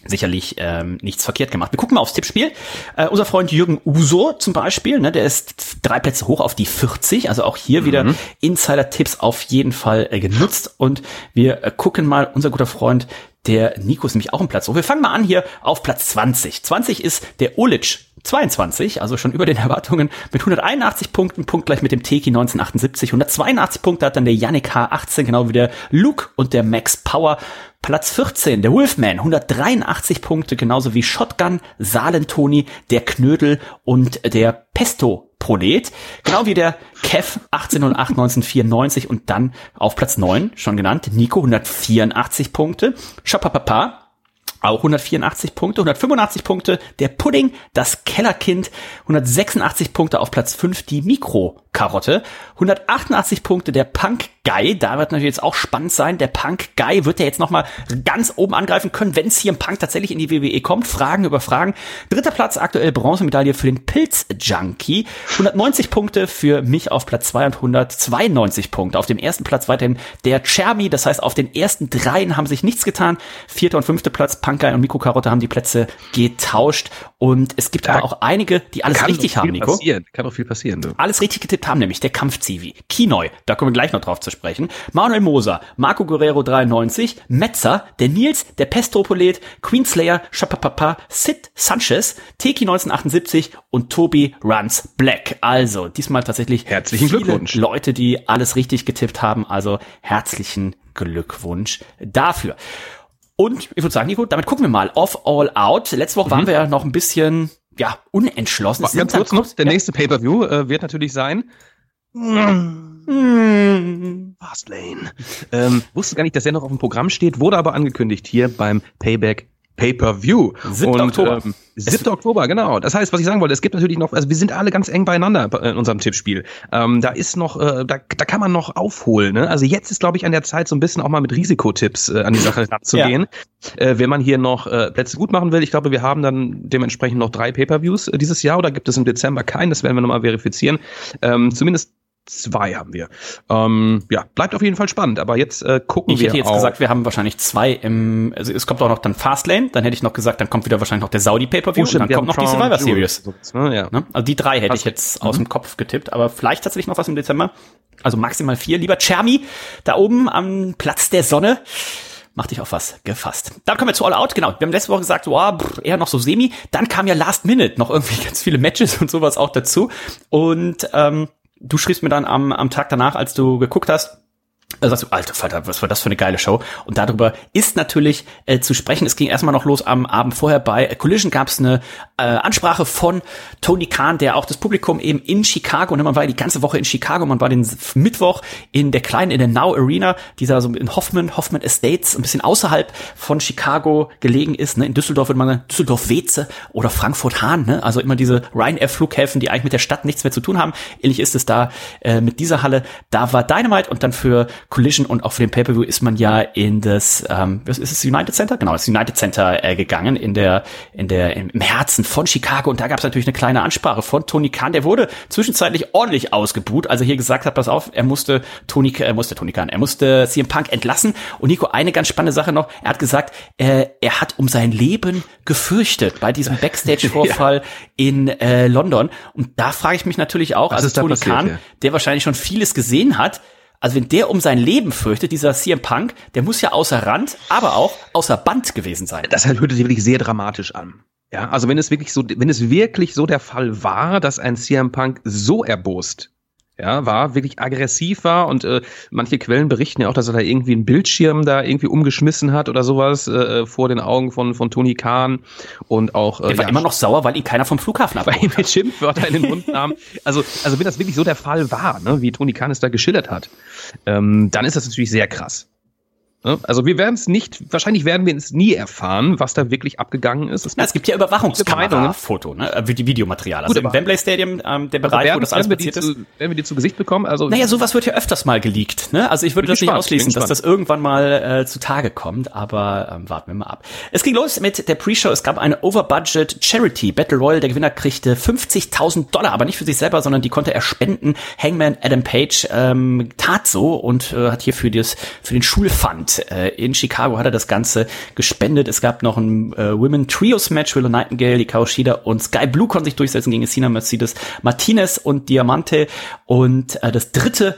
sicherlich ähm, nichts verkehrt gemacht. Wir gucken mal aufs Tippspiel. Äh, unser Freund Jürgen Uso zum Beispiel, ne, der ist drei Plätze hoch auf die 40. Also auch hier wieder Insider-Tipps auf jeden Fall äh, genutzt. Und wir äh, gucken mal, unser guter Freund, der Nico ist nämlich auch im Platz hoch. Wir fangen mal an hier auf Platz 20. 20 ist der Olic 22, also schon über den *laughs* Erwartungen mit 181 Punkten, punktgleich mit dem Teki 1978. 182 Punkte hat dann der Yannick H18, genau wie der Luke und der Max Power. Platz 14, der Wolfman, 183 Punkte, genauso wie Shotgun, Salentoni, der Knödel und der Pesto Prolet, genau wie der Kev 1808 1994 und dann auf Platz 9, schon genannt, Nico 184 Punkte, Shopapapa auch 184 Punkte, 185 Punkte der Pudding, das Kellerkind, 186 Punkte auf Platz 5 die Mikrokarotte, 188 Punkte der Punk Guy, da wird natürlich jetzt auch spannend sein, der Punk Guy wird ja jetzt nochmal ganz oben angreifen können, wenn es hier im Punk tatsächlich in die WWE kommt, Fragen über Fragen. Dritter Platz, aktuell Bronzemedaille für den Pilz Junkie, 190 Punkte für mich auf Platz 2 und 192 Punkte. Auf dem ersten Platz weiterhin der Chermi, das heißt auf den ersten dreien haben sich nichts getan, vierter und fünfter Platz Punker und Mikrokarotte haben die Plätze getauscht und es gibt Da aber auch einige, die alles richtig haben, Nico. Passieren. Kann doch viel passieren, du. Alles richtig getippt haben, nämlich der Kampfzivi, Kinoi, da kommen wir gleich noch drauf zu sprechen, Manuel Moser, Marco Guerrero 93, Metzer, der Nils, der Pestropolet, Queenslayer, Chapapapa, Sid Sanchez, Teki 1978 und Tobi Runs Black. Also diesmal tatsächlich Herzlichen viele Glückwunsch. Leute, die alles richtig getippt haben, also herzlichen Glückwunsch dafür. Und ich würde sagen, Nico, damit gucken wir mal auf All Out. Letzte Woche waren wir ja noch ein bisschen ja, unentschlossen. Mhm. Ganz kurz noch, der ja. nächste Pay-Per-View äh, wird natürlich sein. Fastlane. ähm, wusste gar nicht, dass er noch auf dem Programm steht, wurde aber angekündigt hier beim Payback Pay-per-View. 7. Oktober. Ähm, 7. Oktober, genau. Das heißt, was ich sagen wollte, es gibt natürlich noch, also wir sind alle ganz eng beieinander in unserem Tippspiel. Ähm, da ist noch, äh, da, da kann man noch aufholen. Ne? Also jetzt ist, glaube ich, an der Zeit, so ein bisschen auch mal mit Risikotipps äh, an die Sache *laughs* ranzugehen. ja. äh, wenn man hier noch äh, Plätze gut machen will, ich glaube, wir haben dann dementsprechend noch drei Pay-per-Views äh, dieses Jahr oder gibt es im Dezember keinen, das werden wir nochmal verifizieren. Ähm, zumindest zwei haben wir. Ähm, ja, bleibt auf jeden Fall spannend. Aber jetzt äh, gucken ich wir. Ich hätte jetzt gesagt, wir haben wahrscheinlich zwei im. Also es kommt auch noch dann Fastlane. Dann hätte ich noch gesagt, dann kommt wieder wahrscheinlich noch der Saudi Pay-per-View Oh, und dann kommt noch die Survivor Series. Ne? Ja. Ne? Also die drei hätte Hast ich jetzt aus dem Kopf getippt. Aber vielleicht tatsächlich noch was im Dezember. Also maximal vier. Lieber Chermi, da oben am Platz der Sonne. Mach dich auf was gefasst. Dann kommen wir zu All Out. Genau. Wir haben letzte Woche gesagt, wow, pff, eher noch so semi. Dann kam ja Last Minute noch irgendwie *laughs* ganz viele Matches und sowas auch dazu. Und ähm, du schriebst mir dann am, am Tag danach, als du geguckt hast, da sagst du, alter Falter, was war das für eine geile Show? Und darüber ist natürlich äh, zu sprechen. Es ging erstmal noch los am Abend vorher bei Collision gab es eine äh, Ansprache von Tony Khan, der auch das Publikum eben in Chicago, und man war die ganze Woche in Chicago, man war den Mittwoch in der kleinen, in der Now Arena, die da so in Hoffman, Hoffman Estates, ein bisschen außerhalb von Chicago gelegen ist. Ne? In Düsseldorf würde man sagen, Düsseldorf-Weze oder Frankfurt-Hahn, ne? also immer diese Ryanair-Flughäfen, die eigentlich mit der Stadt nichts mehr zu tun haben. Ähnlich ist es da äh, mit dieser Halle. Da war Dynamite und dann für Collision und auch für den Pay-Per-View ist man ja in das, ähm, was ist es, United Center? Genau, das United Center äh, gegangen, in der, in der, im Herzen von Chicago. Und da gab es natürlich eine kleine Ansprache von Tony Khan. Der wurde zwischenzeitlich ordentlich ausgebuht, als er hier gesagt hat, pass auf, er musste Tony, er musste Tony Khan, er musste CM Punk entlassen. Und Nico, eine ganz spannende Sache noch, er hat gesagt, äh, er hat um sein Leben gefürchtet bei diesem *laughs* Backstage-Vorfall ja. in äh, London. Und da frage ich mich natürlich auch, was also Tony passiert, Khan, ja? der wahrscheinlich schon vieles gesehen hat, also wenn der um sein Leben fürchtet, dieser CM Punk, der muss ja außer Rand, aber auch außer Band gewesen sein. Das hört sich wirklich sehr dramatisch an. Ja, also wenn es wirklich so, wenn es wirklich so der Fall war, dass ein CM Punk so erbost ja, war, wirklich aggressiv war und äh, manche Quellen berichten ja auch, dass er da irgendwie einen Bildschirm da irgendwie umgeschmissen hat oder sowas äh, vor den Augen von, von Tony Khan und auch. Äh, Der war ja, immer noch sauer, weil ihn keiner vom Flughafen weil abgeholt ihm mit Schimpfwörter in den Mund *laughs* nahm. Also, also wenn das wirklich so der Fall war, ne, wie Tony Khan es da geschildert hat, ähm, dann ist das natürlich sehr krass. Ne? Also wir werden es nicht, wahrscheinlich werden wir es nie erfahren, was da wirklich abgegangen ist. Es Na, es gibt ja. Überwachungskamera-Foto, ne? äh, die Videomaterial. Also Gut, im Wembley Stadium, ähm, der Bereich, werden, wo das alles passiert ist. zu, werden wir die zu Gesicht bekommen? Also Naja, sowas wird ja öfters mal geleakt. Ne? Also ich würde das nicht ausschließen, dass das irgendwann mal äh, zutage kommt, aber ähm, warten wir mal ab. Es ging los mit der Pre-Show. Es gab eine Overbudget Charity Battle Royal. Der Gewinner kriegte 50.000 Dollar, aber nicht für sich selber, sondern die konnte er spenden. Hangman Adam Page ähm, tat so und äh, hat hier für, das, für den Schulfund äh, in Chicago hat er das Ganze gespendet. Es gab noch ein äh, Women Trios Match. Willow Nightingale, Hikaru Shida und Sky Blue konnten sich durchsetzen gegen Sina Mercedes Martinez und Diamante. Und äh, das dritte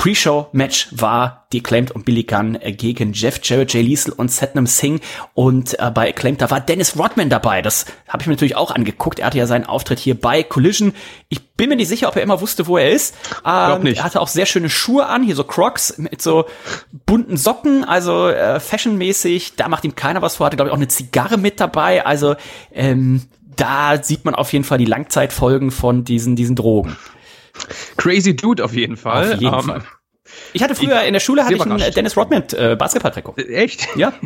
Pre-Show-Match war die Acclaimed und Billy Gunn äh, gegen Jeff Jarrett, Jay Liesel und Satnam Singh. Und äh, bei Acclaimed, da war Dennis Rodman dabei. Das habe ich mir natürlich auch angeguckt. Er hatte ja seinen Auftritt hier bei Collision. Ich bin mir nicht sicher, ob er immer wusste, wo er ist. Ähm, nicht. Er hatte auch sehr schöne Schuhe an, hier so Crocs mit so bunten Socken, also äh, fashionmäßig. Da macht ihm keiner was vor. Hatte, glaube ich, auch eine Zigarre mit dabei. Also ähm, da sieht man auf jeden Fall die Langzeitfolgen von diesen, diesen Drogen. Crazy Dude auf jeden Fall. Auf jeden Ähm, Fall. Ich hatte früher in der Schule hatte ich ein überrascht. Dennis Rodman äh, Basketball-Trikot. Echt? Ja, *laughs*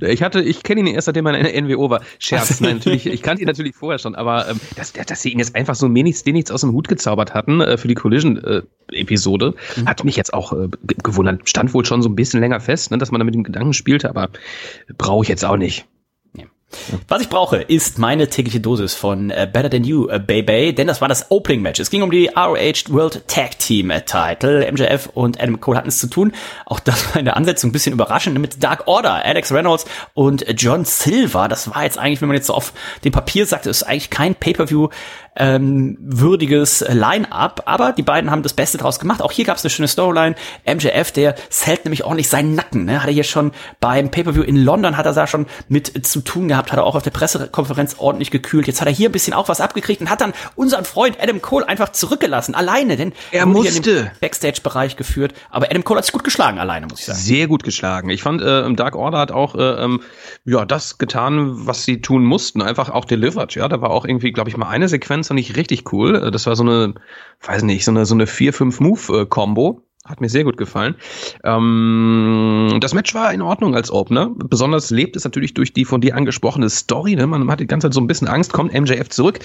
Ich hatte, ich kenne ihn erst seitdem er in der NWO war. Scherz, *laughs* nein, natürlich, ich kannte ihn natürlich vorher schon, aber ähm, dass, dass sie ihn jetzt einfach so mir nichts, aus dem Hut gezaubert hatten äh, für die Collision-Episode, Mhm. hat mich jetzt auch äh, ge- gewundert. Stand wohl schon so ein bisschen länger fest, ne, dass man da mit dem Gedanken spielte, aber brauche ich jetzt auch nicht. Was ich brauche, ist meine tägliche Dosis von äh, Better Than You, äh, Baby, denn das war das Opening Match. Es ging um die ROH World Tag Team äh, Title. MJF und Adam Cole hatten es zu tun. Auch das war in der Ansetzung ein bisschen überraschend mit Dark Order, Alex Reynolds und John Silver. Das war jetzt eigentlich, wenn man jetzt so auf dem Papier sagt, ist eigentlich kein Pay-Per-View ähm, würdiges Line-Up, aber die beiden haben das Beste draus gemacht. Auch hier gab es eine schöne Storyline. MJF, der zählt nämlich ordentlich seinen Nacken. Ne? Hat er hier schon beim Pay-Per-View in London hat er da schon mit zu tun gehabt, gehabt, hat er auch auf der Pressekonferenz ordentlich gekühlt. Jetzt hat er hier ein bisschen auch was abgekriegt und hat dann unseren Freund Adam Cole einfach zurückgelassen, alleine, denn er musste Backstage-Bereich geführt. Aber Adam Cole hat sich gut geschlagen, alleine, muss ich sagen. Sehr gut geschlagen. Ich fand, äh, ähm, Dark Order hat auch äh, ähm, ja, das getan, was sie tun mussten. Einfach auch delivered. Ja, da war auch irgendwie, glaube ich, mal eine Sequenz, fand ich richtig cool. Äh, das war so eine, weiß nicht, so eine, so eine 4-5-Move-Kombo hat mir sehr gut gefallen. Ähm, das Match war in Ordnung als Opener. Besonders lebt es natürlich durch die von dir angesprochene Story. Ne? Man hat die ganze Zeit so ein bisschen Angst, kommt MJF zurück.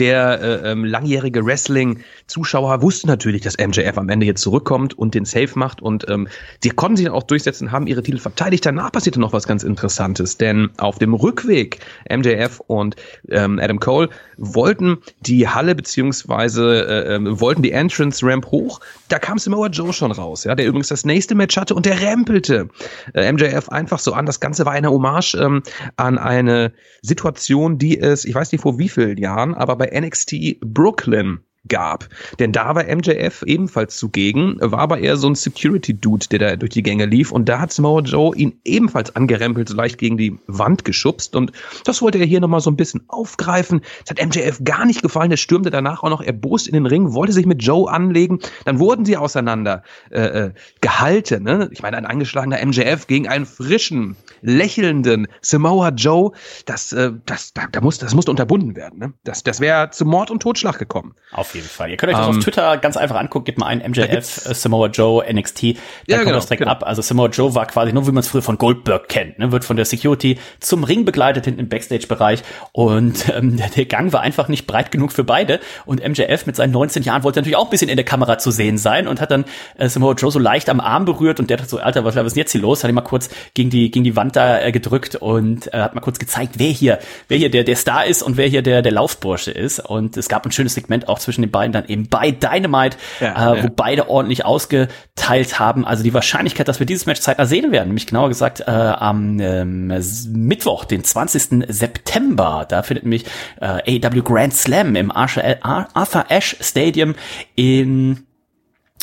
Der äh, ähm, langjährige Wrestling-Zuschauer wusste natürlich, dass MJF am Ende jetzt zurückkommt und den Safe macht. Und ähm, die konnten sich auch durchsetzen, haben ihre Titel verteidigt. Danach passierte noch was ganz Interessantes. Denn auf dem Rückweg, MJF und ähm, Adam Cole wollten die Halle beziehungsweise äh, äh, wollten die Entrance Ramp hoch. Da kam Samoa Joe schon raus, ja, der übrigens das nächste Match hatte und der rempelte äh, MJF einfach so an. Das Ganze war eine Hommage ähm, an eine Situation, die es, ich weiß nicht vor wie vielen Jahren, aber bei NXT Brooklyn gab. Denn da war MJF ebenfalls zugegen, war aber eher so ein Security-Dude, der da durch die Gänge lief. Und da hat Samoa Joe ihn ebenfalls angerempelt, so leicht gegen die Wand geschubst. Und das wollte er hier nochmal so ein bisschen aufgreifen. Das hat MJF gar nicht gefallen. Er stürmte danach auch noch erbost in den Ring, wollte sich mit Joe anlegen. Dann wurden sie auseinander äh, äh gehalten. Ne? Ich meine, ein angeschlagener MJF gegen einen frischen, lächelnden Samoa Joe. Das, äh, das, da, da muss, das musste unterbunden werden. Ne? Das, das wäre zu Mord und Totschlag gekommen. Auf auf jeden Fall. Ihr könnt euch das um, auf ähm, Twitter ganz einfach angucken, gebt mal ein MJF, äh, Samoa Joe, NXT, dann ja, kommt genau, das direkt genau. ab. Also Samoa Joe war quasi nur, wie man es früher von Goldberg kennt, ne? wird von der Security zum Ring begleitet hinten im Backstage-Bereich und ähm, *laughs* der Gang war einfach nicht breit genug für beide und MJF mit seinen 19 Jahren wollte natürlich auch ein bisschen in der Kamera zu sehen sein und hat dann äh, Samoa Joe so leicht am Arm berührt und der dachte so, Alter, was, was ist denn jetzt hier los? Hat ihn mal kurz gegen die, gegen die Wand da äh, gedrückt und äh, hat mal kurz gezeigt, wer hier, wer hier der, der Star ist und wer hier der, der Laufbursche ist und es gab ein schönes Segment auch zwischen den beiden dann eben bei Dynamite, ja, äh, wo beide ordentlich ausgeteilt haben. Also die Wahrscheinlichkeit, dass wir dieses Match zeitnah sehen werden, nämlich genauer gesagt äh, am ähm, Mittwoch, den 20. September, da findet nämlich äh, AW Grand Slam im Arthur Ashe Stadium in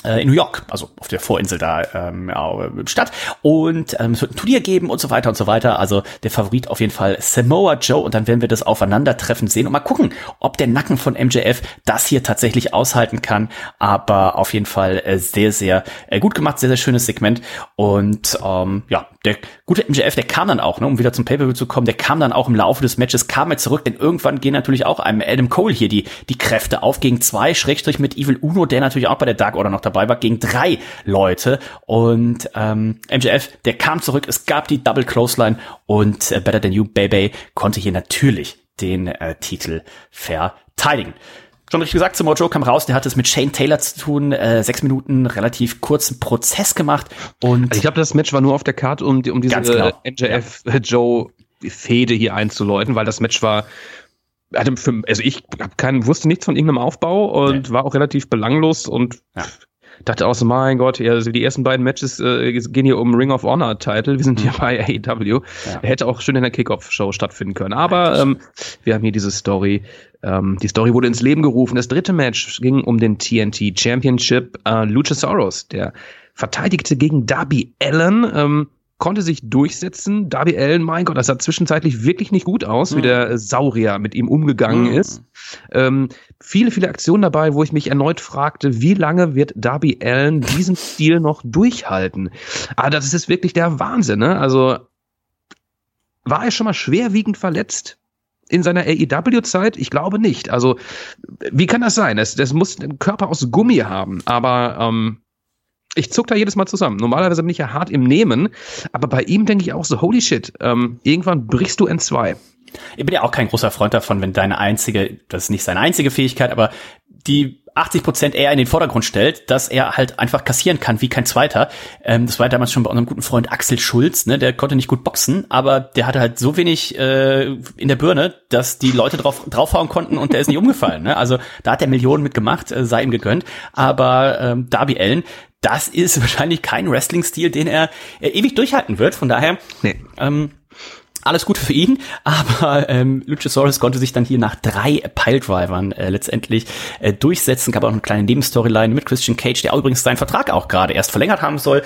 äh, in New York, also auf der Vorinsel da ähm, ja, statt. Und ähm, es wird ein Turnier geben und so weiter und so weiter. Also der Favorit auf jeden Fall Samoa Joe und dann werden wir das Aufeinandertreffen sehen und mal gucken, ob der Nacken von MJF das hier tatsächlich aushalten kann. Aber auf jeden Fall äh, sehr, sehr äh, gut gemacht, sehr, sehr schönes Segment. Und ähm, ja, der gute MJF, der kam dann auch, ne, um wieder zum Pay-Per-View zu kommen, der kam dann auch im Laufe des Matches, kam er zurück, denn irgendwann gehen natürlich auch einem Adam Cole hier die, die Kräfte auf gegen zwei, Schrägstrich mit Evil Uno, der natürlich auch bei der Dark Order noch dabei war, gegen drei Leute. Und ähm, MJF, der kam zurück, es gab die Double Clothesline und äh, Better Than You Baby konnte hier natürlich den äh, Titel verteidigen schon richtig gesagt, Samoa Joe kam raus, der hat es mit Shane Taylor zu tun, äh, sechs Minuten relativ kurzen Prozess gemacht und also ich glaube, das Match war nur auf der Karte, um, um diese genau. äh, MJF ja. Joe Fehde hier einzuläuten, weil das Match war hatte für, also ich hab keinen, wusste nichts von irgendeinem Aufbau und nee. war auch relativ belanglos und ja dachte auch so, mein Gott, ja, also die ersten beiden Matches äh, gehen hier um Ring of Honor Title. Wir sind hier mhm. bei AEW. Ja. Hätte auch schön in der Kickoff-Show stattfinden können. Aber ähm, wir haben hier diese Story. Ähm, die Story wurde ins Leben gerufen. Das dritte Match ging um den TNT Championship. Äh, Luchasaurus, der verteidigte gegen Darby Allen. Ähm, konnte sich durchsetzen. Darby Allen, mein Gott, das sah zwischenzeitlich wirklich nicht gut aus, mhm. wie der Saurier mit ihm umgegangen mhm. ist. Ähm, viele, viele Aktionen dabei, wo ich mich erneut fragte, wie lange wird Darby Allen diesen *laughs* Stil noch durchhalten? Aber das ist wirklich der Wahnsinn, ne? Also, war er schon mal schwerwiegend verletzt? in seiner AEW-Zeit? Ich glaube nicht. Also, wie kann das sein? Das, das muss einen Körper aus Gummi haben. Aber ähm, ich zuck da jedes Mal zusammen. Normalerweise bin ich ja hart im Nehmen, aber bei ihm denke ich auch so, holy shit, ähm, irgendwann brichst du in zwei. Ich bin ja auch kein großer Freund davon, wenn deine einzige, das ist nicht seine einzige Fähigkeit, aber die 80 Prozent eher in den Vordergrund stellt, dass er halt einfach kassieren kann wie kein Zweiter. Ähm, das war damals schon bei unserem guten Freund Axel Schulz, ne? Der konnte nicht gut boxen, aber der hatte halt so wenig äh, in der Birne, dass die Leute drauf draufhauen konnten und der ist nicht umgefallen. Ne? Also da hat er Millionen mitgemacht, äh, sei ihm gegönnt. Aber ähm, Darby Allen, das ist *laughs* wahrscheinlich kein Wrestling-Stil, den er äh, ewig durchhalten wird. Von daher nee. ähm, alles Gute für ihn, *laughs* aber ähm, Luchasaurus konnte sich dann hier nach drei Piledrivern äh, letztendlich äh, durchsetzen. Gab auch eine kleine Nebenstoryline mit Christian Cage, der übrigens seinen Vertrag auch gerade erst verlängert haben soll.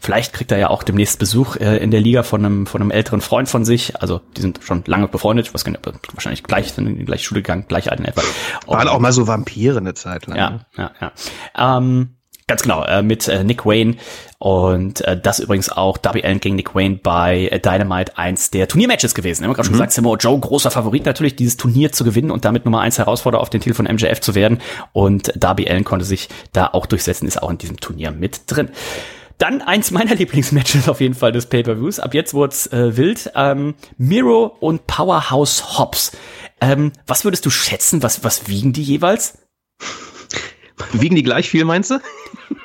Vielleicht kriegt er ja auch demnächst Besuch äh, in der Liga von einem von einem älteren Freund von sich. Also die sind schon lange befreundet. Gar nicht, wahrscheinlich gleich sind in die gleiche Schule gegangen, gleich alt in etwa. Waren auch mal so Vampire eine Zeit lang. Ja, ne? ja, ja. Ähm, Ganz genau, äh, mit äh, Nick Wayne und äh, das übrigens auch Darby Allen gegen Nick Wayne bei äh, Dynamite eins der Turniermatches gewesen. Wir haben gerade schon mhm. gesagt, Samoa Joe, großer Favorit natürlich, dieses Turnier zu gewinnen und damit Nummer eins Herausforderer auf den Titel von MJF zu werden. Und Darby Allen konnte sich da auch durchsetzen, ist auch in diesem Turnier mit drin. Dann eins meiner *laughs* Lieblingsmatches auf jeden Fall des Pay-Per-Views. Ab jetzt wurd's äh, wild. Ähm, Miro und Powerhouse Hobbs. Ähm, was würdest du schätzen? Was, was wiegen die jeweils? Wiegen die gleich viel, meinst du?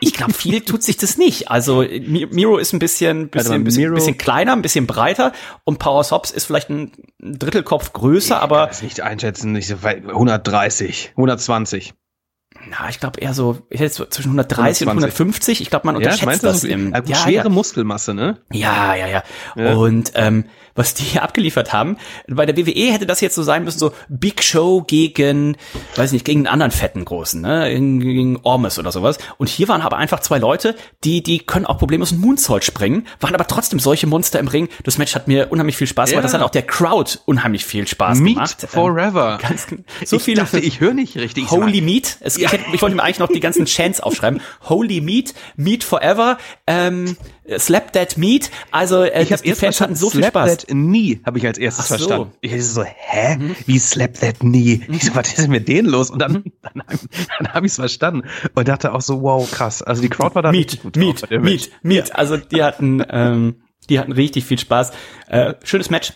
Ich glaube, viel tut sich das nicht. Also Miro ist ein bisschen, bisschen, also bisschen, bisschen, kleiner, ein bisschen breiter und Power Hobbs ist vielleicht ein Drittelkopf größer, ich aber. Ich kann es nicht einschätzen, nicht so 130, 120. Na, ich glaube eher so, ich hätte so zwischen 130 120. und 150. Ich glaube, man unterschätzt ja, das im. Ja, schwere ja. Muskelmasse, ne? Ja, ja, ja. ja. Und ähm, was die hier *laughs* abgeliefert haben. Bei der WWE hätte das jetzt so sein müssen, so Big Show gegen, weiß nicht, gegen einen anderen fetten Großen, ne, gegen Ormes oder sowas. Und hier waren aber einfach zwei Leute, die, die können auch problemlos einen Moonsault springen, waren aber trotzdem solche Monster im Ring. Das Match hat mir unheimlich viel Spaß gemacht. Ja. Das hat auch der Crowd unheimlich viel Spaß Meat gemacht. Forever. Ähm, ganz, so ich viele. Dachte, ich höre nicht richtig. Holy Meat. Es, ja. ich, hätte, ich wollte mir eigentlich noch die ganzen Chants aufschreiben. *laughs* Holy Meat, Meat Forever, ähm, Slap That Meat. Also äh, ich die Fans hatten so viel Spaß. Slap That Knee habe ich als erstes so. verstanden. Ich dachte so, hä? Mhm. Wie Slap That Knee? Ich so, was ist denn mit denen los? Und dann, *laughs* dann, dann habe ich es verstanden und dachte auch so, wow, krass. Also die Crowd war da Meat, gut Meat, drauf, Meat, Meat. Also die hatten, ähm, die hatten richtig viel Spaß. Äh, schönes Match.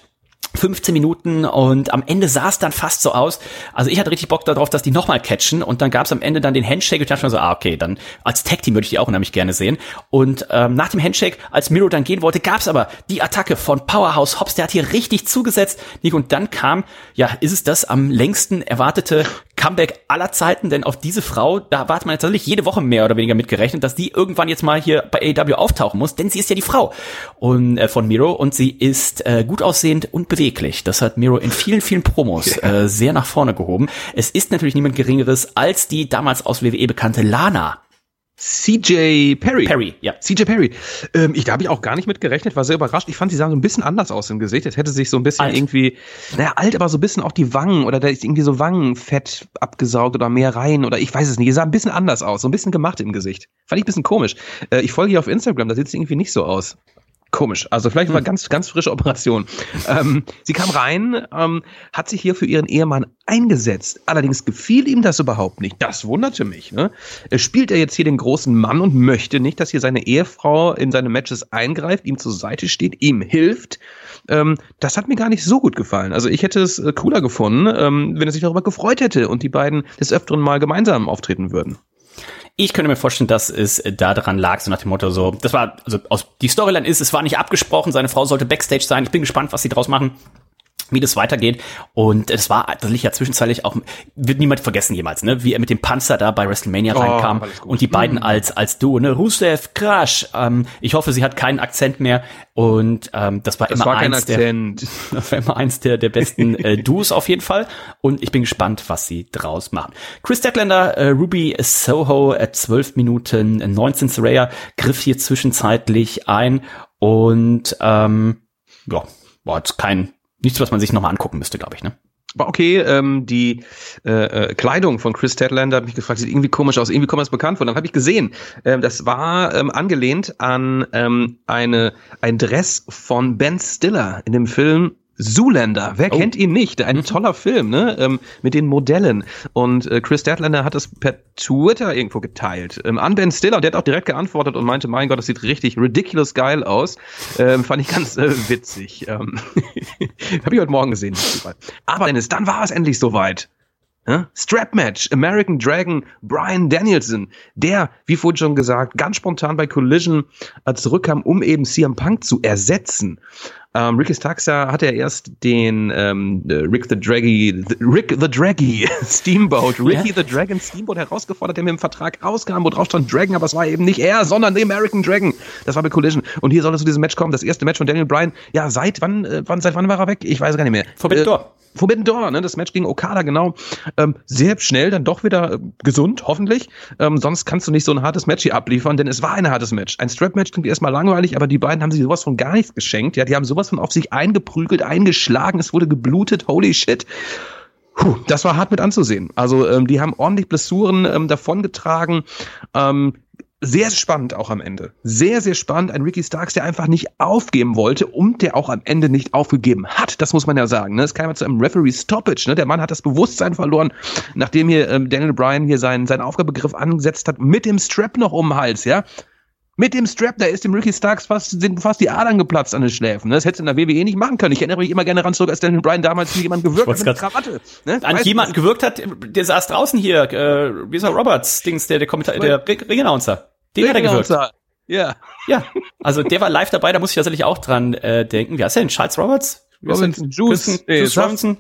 15 Minuten und am Ende sah es dann fast so aus. Also ich hatte richtig Bock darauf, dass die nochmal catchen und dann gab es am Ende dann den Handshake und ich dachte schon so, ah okay, dann als Tag Team würde ich die auch unheimlich gerne sehen. Und ähm, nach dem Handshake, als Miro dann gehen wollte, gab es aber die Attacke von Powerhouse Hobbs, der hat hier richtig zugesetzt. Nick, und dann kam, ja, ist es das am längsten erwartete Comeback aller Zeiten, denn auf diese Frau, da wartet man tatsächlich jede Woche mehr oder weniger mitgerechnet, dass die irgendwann jetzt mal hier bei AEW auftauchen muss, denn sie ist ja die Frau und, äh, von Miro und sie ist äh, gut aussehend und beweglich. Das hat Miro in vielen, vielen Promos äh, sehr nach vorne gehoben. Es ist natürlich niemand Geringeres als die damals aus WWE bekannte Lana. CJ Perry. Perry, ja. CJ Perry. Ähm, ich, da habe ich auch gar nicht mit gerechnet, war sehr überrascht. Ich fand, sie sahen so ein bisschen anders aus im Gesicht. Es hätte sich so ein bisschen alt. irgendwie, naja, alt, aber so ein bisschen auch die Wangen oder da ist irgendwie so Wangenfett abgesaugt oder mehr rein oder ich weiß es nicht. Sie sah ein bisschen anders aus, so ein bisschen gemacht im Gesicht. Fand ich ein bisschen komisch. Äh, ich folge ihr auf Instagram, da sieht es irgendwie nicht so aus. Komisch. Also vielleicht war hm. ganz, ganz frische Operation. ähm, sie kam rein, ähm, hat sich hier für ihren Ehemann eingesetzt. Allerdings gefiel ihm das überhaupt nicht. Das wunderte mich. Ne? Spielt er jetzt hier den großen Mann und möchte nicht, dass hier seine Ehefrau in seine Matches eingreift, ihm zur Seite steht, ihm hilft. Ähm, das hat mir gar nicht so gut gefallen. Also ich hätte es äh, cooler gefunden, ähm, wenn er sich darüber gefreut hätte und die beiden des Öfteren mal gemeinsam auftreten würden. Ich könnte mir vorstellen, dass es da daran lag, so nach dem Motto so, das war, also aus, die Storyline ist, es war nicht abgesprochen, seine Frau sollte Backstage sein, ich bin gespannt, was sie draus machen wie das weitergeht. Und es war tatsächlich ja zwischenzeitlich auch, wird niemand vergessen jemals, ne, wie er mit dem Panzer da bei WrestleMania oh, reinkam und die beiden mhm. als, als Duo, ne, Rusev, Crash, ähm, ich hoffe, sie hat keinen Akzent mehr. Und ähm, das war das immer war eins der, *laughs* das war immer eins der, der besten äh, *laughs* Duos auf jeden Fall. Und ich bin gespannt, was sie draus machen. Chris Decklander, äh, Ruby Soho, äh, 12 Minuten, 19 Saraya griff hier zwischenzeitlich ein. Und ähm, ja, war jetzt kein nichts, was man sich nochmal angucken müsste, glaube ich, ne? War okay, ähm, die äh, äh, Kleidung von Chris Tedlander hat mich gefragt, sieht irgendwie komisch aus, irgendwie kommt das bekannt vor. Dann habe ich gesehen, ähm, das war ähm, angelehnt an ähm, eine ein Dress von Ben Stiller in dem Film Zoolander, wer oh. kennt ihn nicht? Ein mhm. toller Film, ne? Ähm, mit den Modellen. Und äh, Chris Deadlander hat das per Twitter irgendwo geteilt. Ähm, an Ben Stiller, der hat auch direkt geantwortet und meinte, mein Gott, das sieht richtig ridiculous geil aus. Ähm, fand ich ganz äh, witzig. Ähm, *laughs* Habe ich heute Morgen gesehen. Aber Dennis, dann war es endlich soweit. Ja? Strap Match, American Dragon, Brian Danielson, der, wie vorhin schon gesagt, ganz spontan bei Collision äh, zurückkam, um eben CM Punk zu ersetzen. Ähm, Ricky Starksa hat ja erst den ähm, äh, Rick the Draggy, the, Rick the Draggy *laughs* Steamboat, Ricky ja. the Dragon Steamboat herausgefordert, der mit dem Vertrag rauskam, wo drauf stand Dragon, aber es war eben nicht er, sondern der American Dragon. Das war bei Collision. Und hier soll es zu diesem Match kommen, das erste Match von Daniel Bryan. Ja, seit wann, äh, wann, seit wann war er weg? Ich weiß gar nicht mehr. Forbidden äh, Door. Forbidden Door, ne? Das Match gegen Okada, genau. Ähm, sehr schnell, dann doch wieder äh, gesund, hoffentlich. Ähm, sonst kannst du nicht so ein hartes Match hier abliefern, denn es war ein hartes Match. Ein Strap-Match klingt erstmal langweilig, aber die beiden haben sich sowas von gar nichts geschenkt. Ja, die haben sowas von auf sich eingeprügelt, eingeschlagen, es wurde geblutet, holy shit. Puh, das war hart mit anzusehen. Also ähm, die haben ordentlich Blessuren ähm, davongetragen. Ähm, sehr spannend auch am Ende. Sehr, sehr spannend. Ein Ricky Starks, der einfach nicht aufgeben wollte und der auch am Ende nicht aufgegeben hat. Das muss man ja sagen. Ne? Es kam ja zu einem Referee Stoppage. Ne? Der Mann hat das Bewusstsein verloren, nachdem hier ähm, Daniel Bryan hier seinen, seinen Aufgabegriff angesetzt hat, mit dem Strap noch um den Hals, ja. Mit dem Strap, da ist dem Ricky Starks fast, sind fast die Adern geplatzt an den Schläfen. Ne? Das hätte in der WWE nicht machen können. Ich erinnere mich immer gerne ran zurück, als Daniel Bryan damals wie jemand gewirkt hat mit Krawatte. Ne? An weißt jemanden gewirkt hat, der saß draußen hier, äh, wie ist er, Roberts, Dings, der, der Kommentar, der Ring-Announcer. Den hat er gewirkt. Ja. Ja. Also der war live dabei, da muss ich tatsächlich auch dran äh, denken. Wie heißt der denn? Charles Roberts? Robinson, Juice, Kristen, nee, Juice Robinson,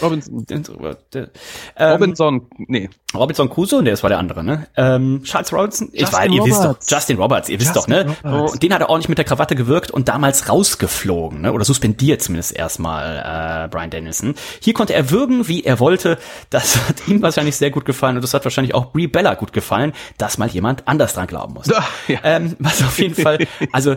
Robinson, ähm, Robinson, nee. Robinson Crusoe, der ist war der andere, ne? Ähm, Charles Robinson, ich weiß, ihr wisst doch, Justin Roberts, ihr wisst Justin doch, ne? Und den hat er ordentlich mit der Krawatte gewirkt und damals rausgeflogen, ne? Oder suspendiert zumindest erstmal äh, Brian Danielson. Hier konnte er würgen, wie er wollte. Das *laughs* hat ihm wahrscheinlich sehr gut gefallen und das hat wahrscheinlich auch Brie Bella gut gefallen, dass mal jemand anders dran glauben muss. *laughs* Ja. Ähm, was auf jeden Fall, also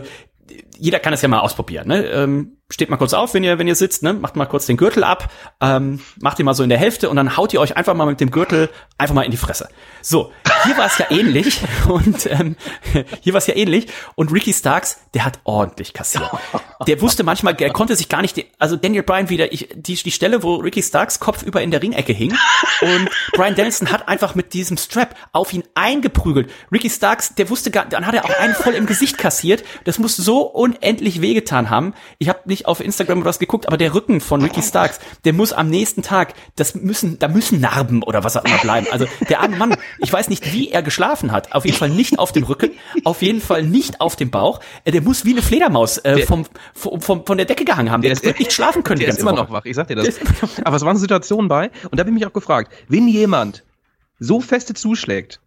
jeder kann es ja mal ausprobieren. Ne? Ähm, steht mal kurz auf, wenn ihr, wenn ihr sitzt, ne? macht mal kurz den Gürtel ab, ähm, macht ihn mal so in der Hälfte und dann haut ihr euch einfach mal mit dem Gürtel einfach mal in die Fresse. So, hier war es ja ähnlich *laughs* und ähm, hier war es ja ähnlich und Ricky Starks, der hat ordentlich kassiert. Der wusste manchmal, er konnte sich gar nicht, also Daniel Bryan wieder, ich, die, die Stelle, wo Ricky Starks Kopf über in der Ringecke hing und Bryan Danielson hat einfach mit diesem Strap auf ihn eingeprügelt. Ricky Starks, der wusste gar, dann hat er auch einen voll im Gesicht kassiert. Das muss so unendlich wehgetan haben. Ich habe nicht auf Instagram oder was geguckt, aber der Rücken von Ricky Starks, der muss am nächsten Tag, das müssen, da müssen Narben oder was auch immer bleiben. Also der arme Mann, ich weiß nicht, wie er geschlafen hat. Auf jeden Fall nicht auf dem Rücken, auf jeden Fall nicht auf dem Bauch. Äh, der muss wie eine Fledermaus äh, vom, vom, vom, von der Decke gehangen haben. Der, der wird nicht schlafen können. Der ist immer Woche. noch wach, ich sag dir das. Aber es waren Situationen bei, und da habe ich mich auch gefragt, wenn jemand so feste zuschlägt,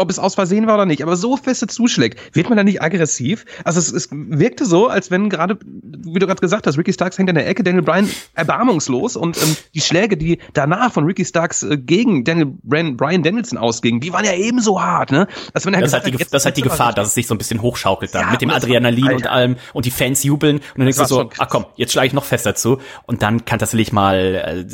ob es aus Versehen war oder nicht, aber so feste zuschlägt, wird man da nicht aggressiv? Also es, es wirkte so, als wenn gerade, wie du gerade gesagt hast, Ricky Starks hängt in der Ecke, Daniel Bryan erbarmungslos und ähm, die Schläge, die danach von Ricky Starks äh, gegen Daniel Bryan, Bryan Danielson ausgingen, die waren ja ebenso hart, ne? Als wenn er das, gesagt, hat die, hat, das hat die Gefahr, dass es sich so ein bisschen hochschaukelt dann ja, mit dem Adrenalin war, und allem und die Fans jubeln und dann denkst du so, ach komm, jetzt schlage ich noch fester zu und dann kann das tatsächlich mal, äh,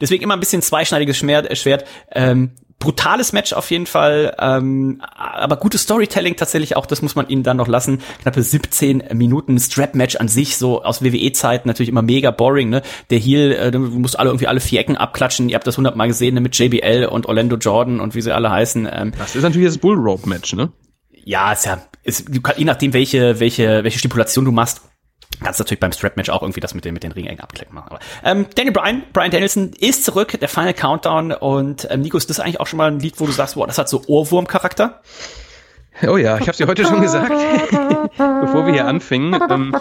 deswegen immer ein bisschen zweischneidiges Schwert, ähm, brutales Match auf jeden Fall, ähm, aber gutes Storytelling tatsächlich auch, das muss man ihnen dann noch lassen. Knappe 17 Minuten Strap-Match an sich, so aus WWE-Zeiten natürlich immer mega boring, ne? Der Heel, äh, du musst alle irgendwie alle vier Ecken abklatschen, ihr habt das hundertmal gesehen, ne? mit JBL und Orlando Jordan und wie sie alle heißen. Ähm, das ist natürlich das Bull Rope Match, ne? Ja, ist ja, ist, je nachdem, welche, welche, welche Stipulation du machst, Kannst natürlich beim Strap-Match auch irgendwie das mit den, mit den Ringen abklicken machen. Aber, ähm, Daniel Bryan, Bryan Danielson ist zurück, der Final Countdown. Und ähm, Nico, ist das eigentlich auch schon mal ein Lied, wo du sagst, boah, das hat so Ohrwurm-Charakter? Oh ja, ich habe dir heute schon gesagt, *laughs* bevor wir hier anfingen. Ähm,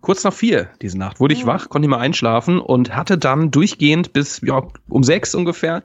kurz nach vier diese Nacht wurde ich wach, konnte nicht mehr einschlafen und hatte dann durchgehend bis ja, um sechs ungefähr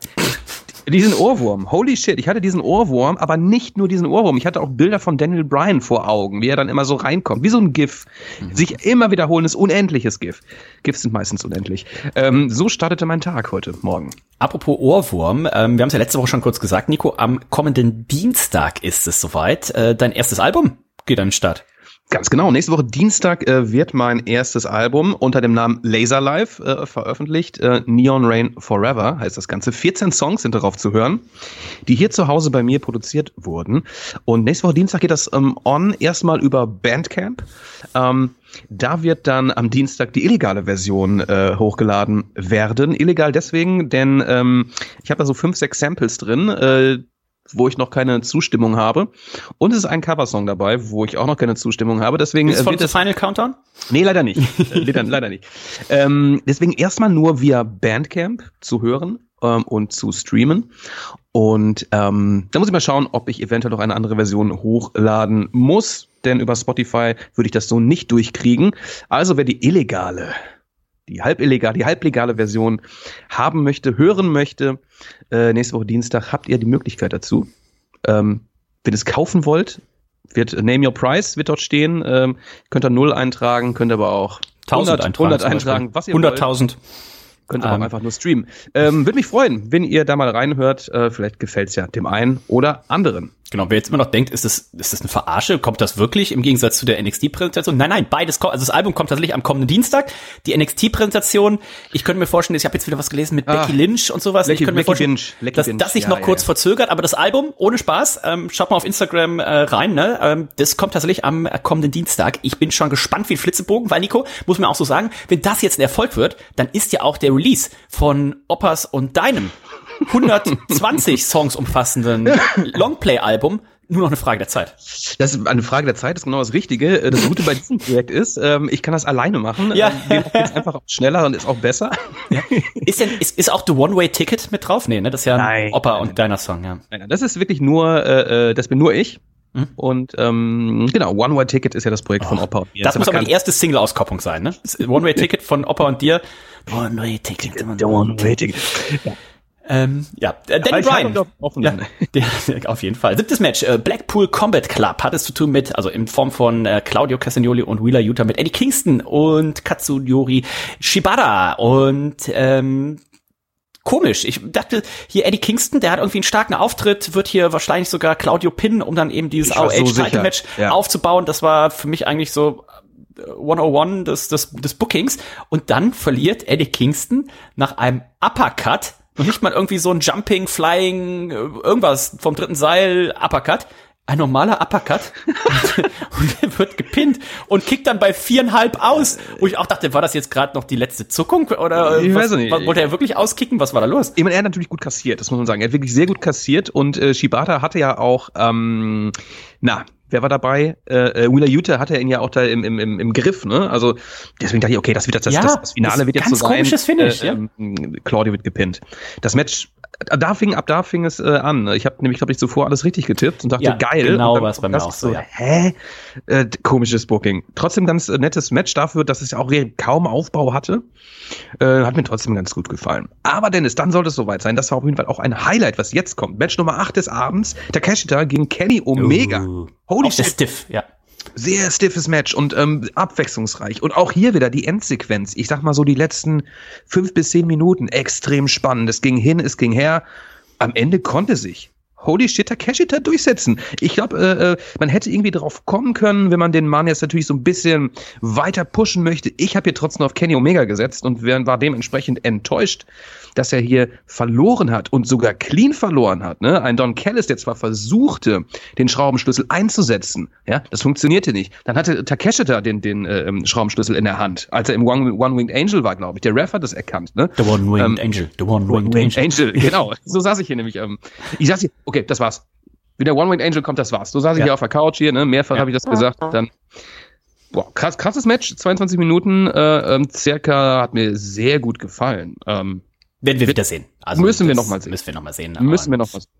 diesen Ohrwurm. Holy shit, ich hatte diesen Ohrwurm, aber nicht nur diesen Ohrwurm. Ich hatte auch Bilder von Daniel Bryan vor Augen, wie er dann immer so reinkommt. Wie so ein GIF. Mhm. Sich immer wiederholendes, unendliches GIF. GIFs sind meistens unendlich. Ähm, so startete mein Tag heute Morgen. Apropos Ohrwurm, ähm, wir haben es ja letzte Woche schon kurz gesagt, Nico, am kommenden Dienstag ist es soweit. Äh, dein erstes Album geht an den Start. Ganz genau. Nächste Woche Dienstag äh, wird mein erstes Album unter dem Namen Laser Life äh, veröffentlicht. Äh, Neon Rain Forever heißt das Ganze. 14 Songs sind darauf zu hören, die hier zu Hause bei mir produziert wurden. Und nächste Woche Dienstag geht das ähm, on erstmal über Bandcamp. Ähm, da wird dann am Dienstag die illegale Version äh, hochgeladen werden. Illegal deswegen, denn ähm, ich habe da so fünf, sechs Samples drin. Äh, wo ich noch keine Zustimmung habe. Und es ist ein Coversong dabei, wo ich auch noch keine Zustimmung habe. Deswegen ist von das Final Countdown? Nee, leider nicht. äh, leider, leider nicht. Ähm, deswegen erstmal nur via Bandcamp zu hören ähm, und zu streamen. Und ähm, da muss ich mal schauen, ob ich eventuell noch eine andere Version hochladen muss. Denn über Spotify würde ich das so nicht durchkriegen. Also wer die illegale die halbillegale, die halblegale Version haben möchte, hören möchte, äh, nächste Woche Dienstag habt ihr die Möglichkeit dazu. Ähm, wenn ihr es kaufen wollt, wird Name Your Price wird dort stehen. Ähm, könnt ihr null eintragen, könnt aber auch 1000 100, eintragen, 100 eintragen, was ihr 100.000. Könnt ihr ähm, auch einfach nur streamen. Ähm, Würde mich freuen, wenn ihr da mal reinhört. Äh, vielleicht gefällt's ja dem einen oder anderen. Genau, wer jetzt immer noch denkt, ist das, ist das eine Verarsche? Kommt das wirklich im Gegensatz zu der NXT-Präsentation? Nein, nein, beides kommt. Also das Album kommt tatsächlich am kommenden Dienstag. Die NXT-Präsentation, ich könnte mir vorstellen, ich habe jetzt wieder was gelesen mit ah, Becky Lynch und sowas. Lecky, ich könnte mir vorstellen, Lynch, dass das sich ja, noch ja, kurz ja. verzögert, aber das Album, ohne Spaß, ähm, schaut mal auf Instagram äh, rein, ne? Ähm, das kommt tatsächlich am äh, kommenden Dienstag. Ich bin schon gespannt wie ein Flitzebogen, weil Nico, muss man auch so sagen, wenn das jetzt ein Erfolg wird, dann ist ja auch der Release von Oppas und deinem 120 *laughs* Songs umfassenden Longplay-Album nur noch eine Frage der Zeit. Das ist eine Frage der Zeit, das ist genau das Richtige. Das Gute bei diesem Projekt ist, ähm, ich kann das alleine machen. Ja. Ähm, geht einfach schneller und ist auch besser. Ja. Ist denn, ist, ist auch The One-Way-Ticket mit drauf? Nee, ne? Das ist ja nein, Opa und deiner Song, ja. Nein, nein, das ist wirklich nur, äh, äh das bin nur ich. Mhm. Und ähm, genau, One-Way-Ticket ist ja das Projekt oh, von Opa und dir. Das, das muss aber die erste Single-Auskopplung sein, ne? One-Way-Ticket *laughs* von Opa und dir. One-Way-Ticket. One-Way-Ticket. Ja. Ähm, ja, äh, Danny Bryan. Ja, der, der, *laughs* auf jeden Fall. Siebtes Match. Äh, Blackpool Combat Club hat es zu tun mit, also in Form von äh, Claudio Castagnoli und Wheeler Utah mit Eddie Kingston und Katsuyori Shibata. Und ähm, komisch. Ich dachte, hier Eddie Kingston, der hat irgendwie einen starken Auftritt, wird hier wahrscheinlich sogar Claudio pinnen, um dann eben dieses AOH-Title-Match so ja. aufzubauen. Das war für mich eigentlich so 101 des, des, des Bookings. Und dann verliert Eddie Kingston nach einem Uppercut noch nicht mal irgendwie so ein Jumping, Flying, irgendwas vom dritten Seil, Uppercut. Ein normaler Uppercut *laughs* und er wird gepinnt und kickt dann bei viereinhalb aus. Wo ich auch dachte, war das jetzt gerade noch die letzte Zuckung oder ich was, weiß nicht. wollte er wirklich auskicken? Was war da los? Ich meine, er hat natürlich gut kassiert, das muss man sagen. Er hat wirklich sehr gut kassiert und äh, Shibata hatte ja auch, ähm, na, wer war dabei? Äh, äh, Wheeler Utah hatte ihn ja auch da im, im, im, im Griff, ne? Also deswegen dachte ich, okay, das wird jetzt das, ja, das, das Finale wird jetzt ganz so sein. komisches Finish, äh, ja. Ähm, Claudio wird gepinnt. Das Match da fing, ab da fing es äh, an. Ich habe nämlich, glaube ich, zuvor alles richtig getippt und dachte, ja, geil. Genau, was bei mir auch so. Ja. Hä? Äh, komisches Booking. Trotzdem ganz äh, nettes Match dafür, dass es ja auch kaum Aufbau hatte. Äh, hat mir trotzdem ganz gut gefallen. Aber Dennis, dann sollte es soweit sein. Das war auf jeden Fall auch ein Highlight, was jetzt kommt. Match Nummer 8 des Abends. Takeshita gegen Kenny Omega. Uh, Holy shit. Stiff, ja. Sehr stiffes Match und ähm, abwechslungsreich. Und auch hier wieder die Endsequenz. Ich sag mal so die letzten fünf bis zehn Minuten extrem spannend. Es ging hin, es ging her. Am Ende konnte sich Holy shit, Takeshita durchsetzen. Ich glaube, äh, äh, man hätte irgendwie drauf kommen können, wenn man den Mann jetzt natürlich so ein bisschen weiter pushen möchte. Ich habe hier trotzdem auf Kenny Omega gesetzt und war dementsprechend enttäuscht, dass er hier verloren hat und sogar clean verloren hat. Ne? Ein Don Callis, der zwar versuchte, den Schraubenschlüssel einzusetzen, ja, das funktionierte nicht. Dann hatte Takeshita den, den äh, ähm, Schraubenschlüssel in der Hand, als er im One-Winged Angel war, glaube ich. Der Ref hat das erkannt. Ne? The One-Winged ähm, Angel. The One-Winged Angel. Angel. Genau, *laughs* so saß ich hier nämlich. Ähm, ich saß hier, okay, das war's. Wie der One-Winged Angel kommt, das war's. So saß ich ja. hier auf der Couch hier, ne? mehrfach ja. habe ich das gesagt. Dann Boah, krass, krasses Match, 22 Minuten äh, ähm, circa, hat mir sehr gut gefallen. Ähm, werden wir wieder sehen. Also müssen wir noch mal sehen. Müssen wir noch mal sehen. Müssen wir noch mal sehen.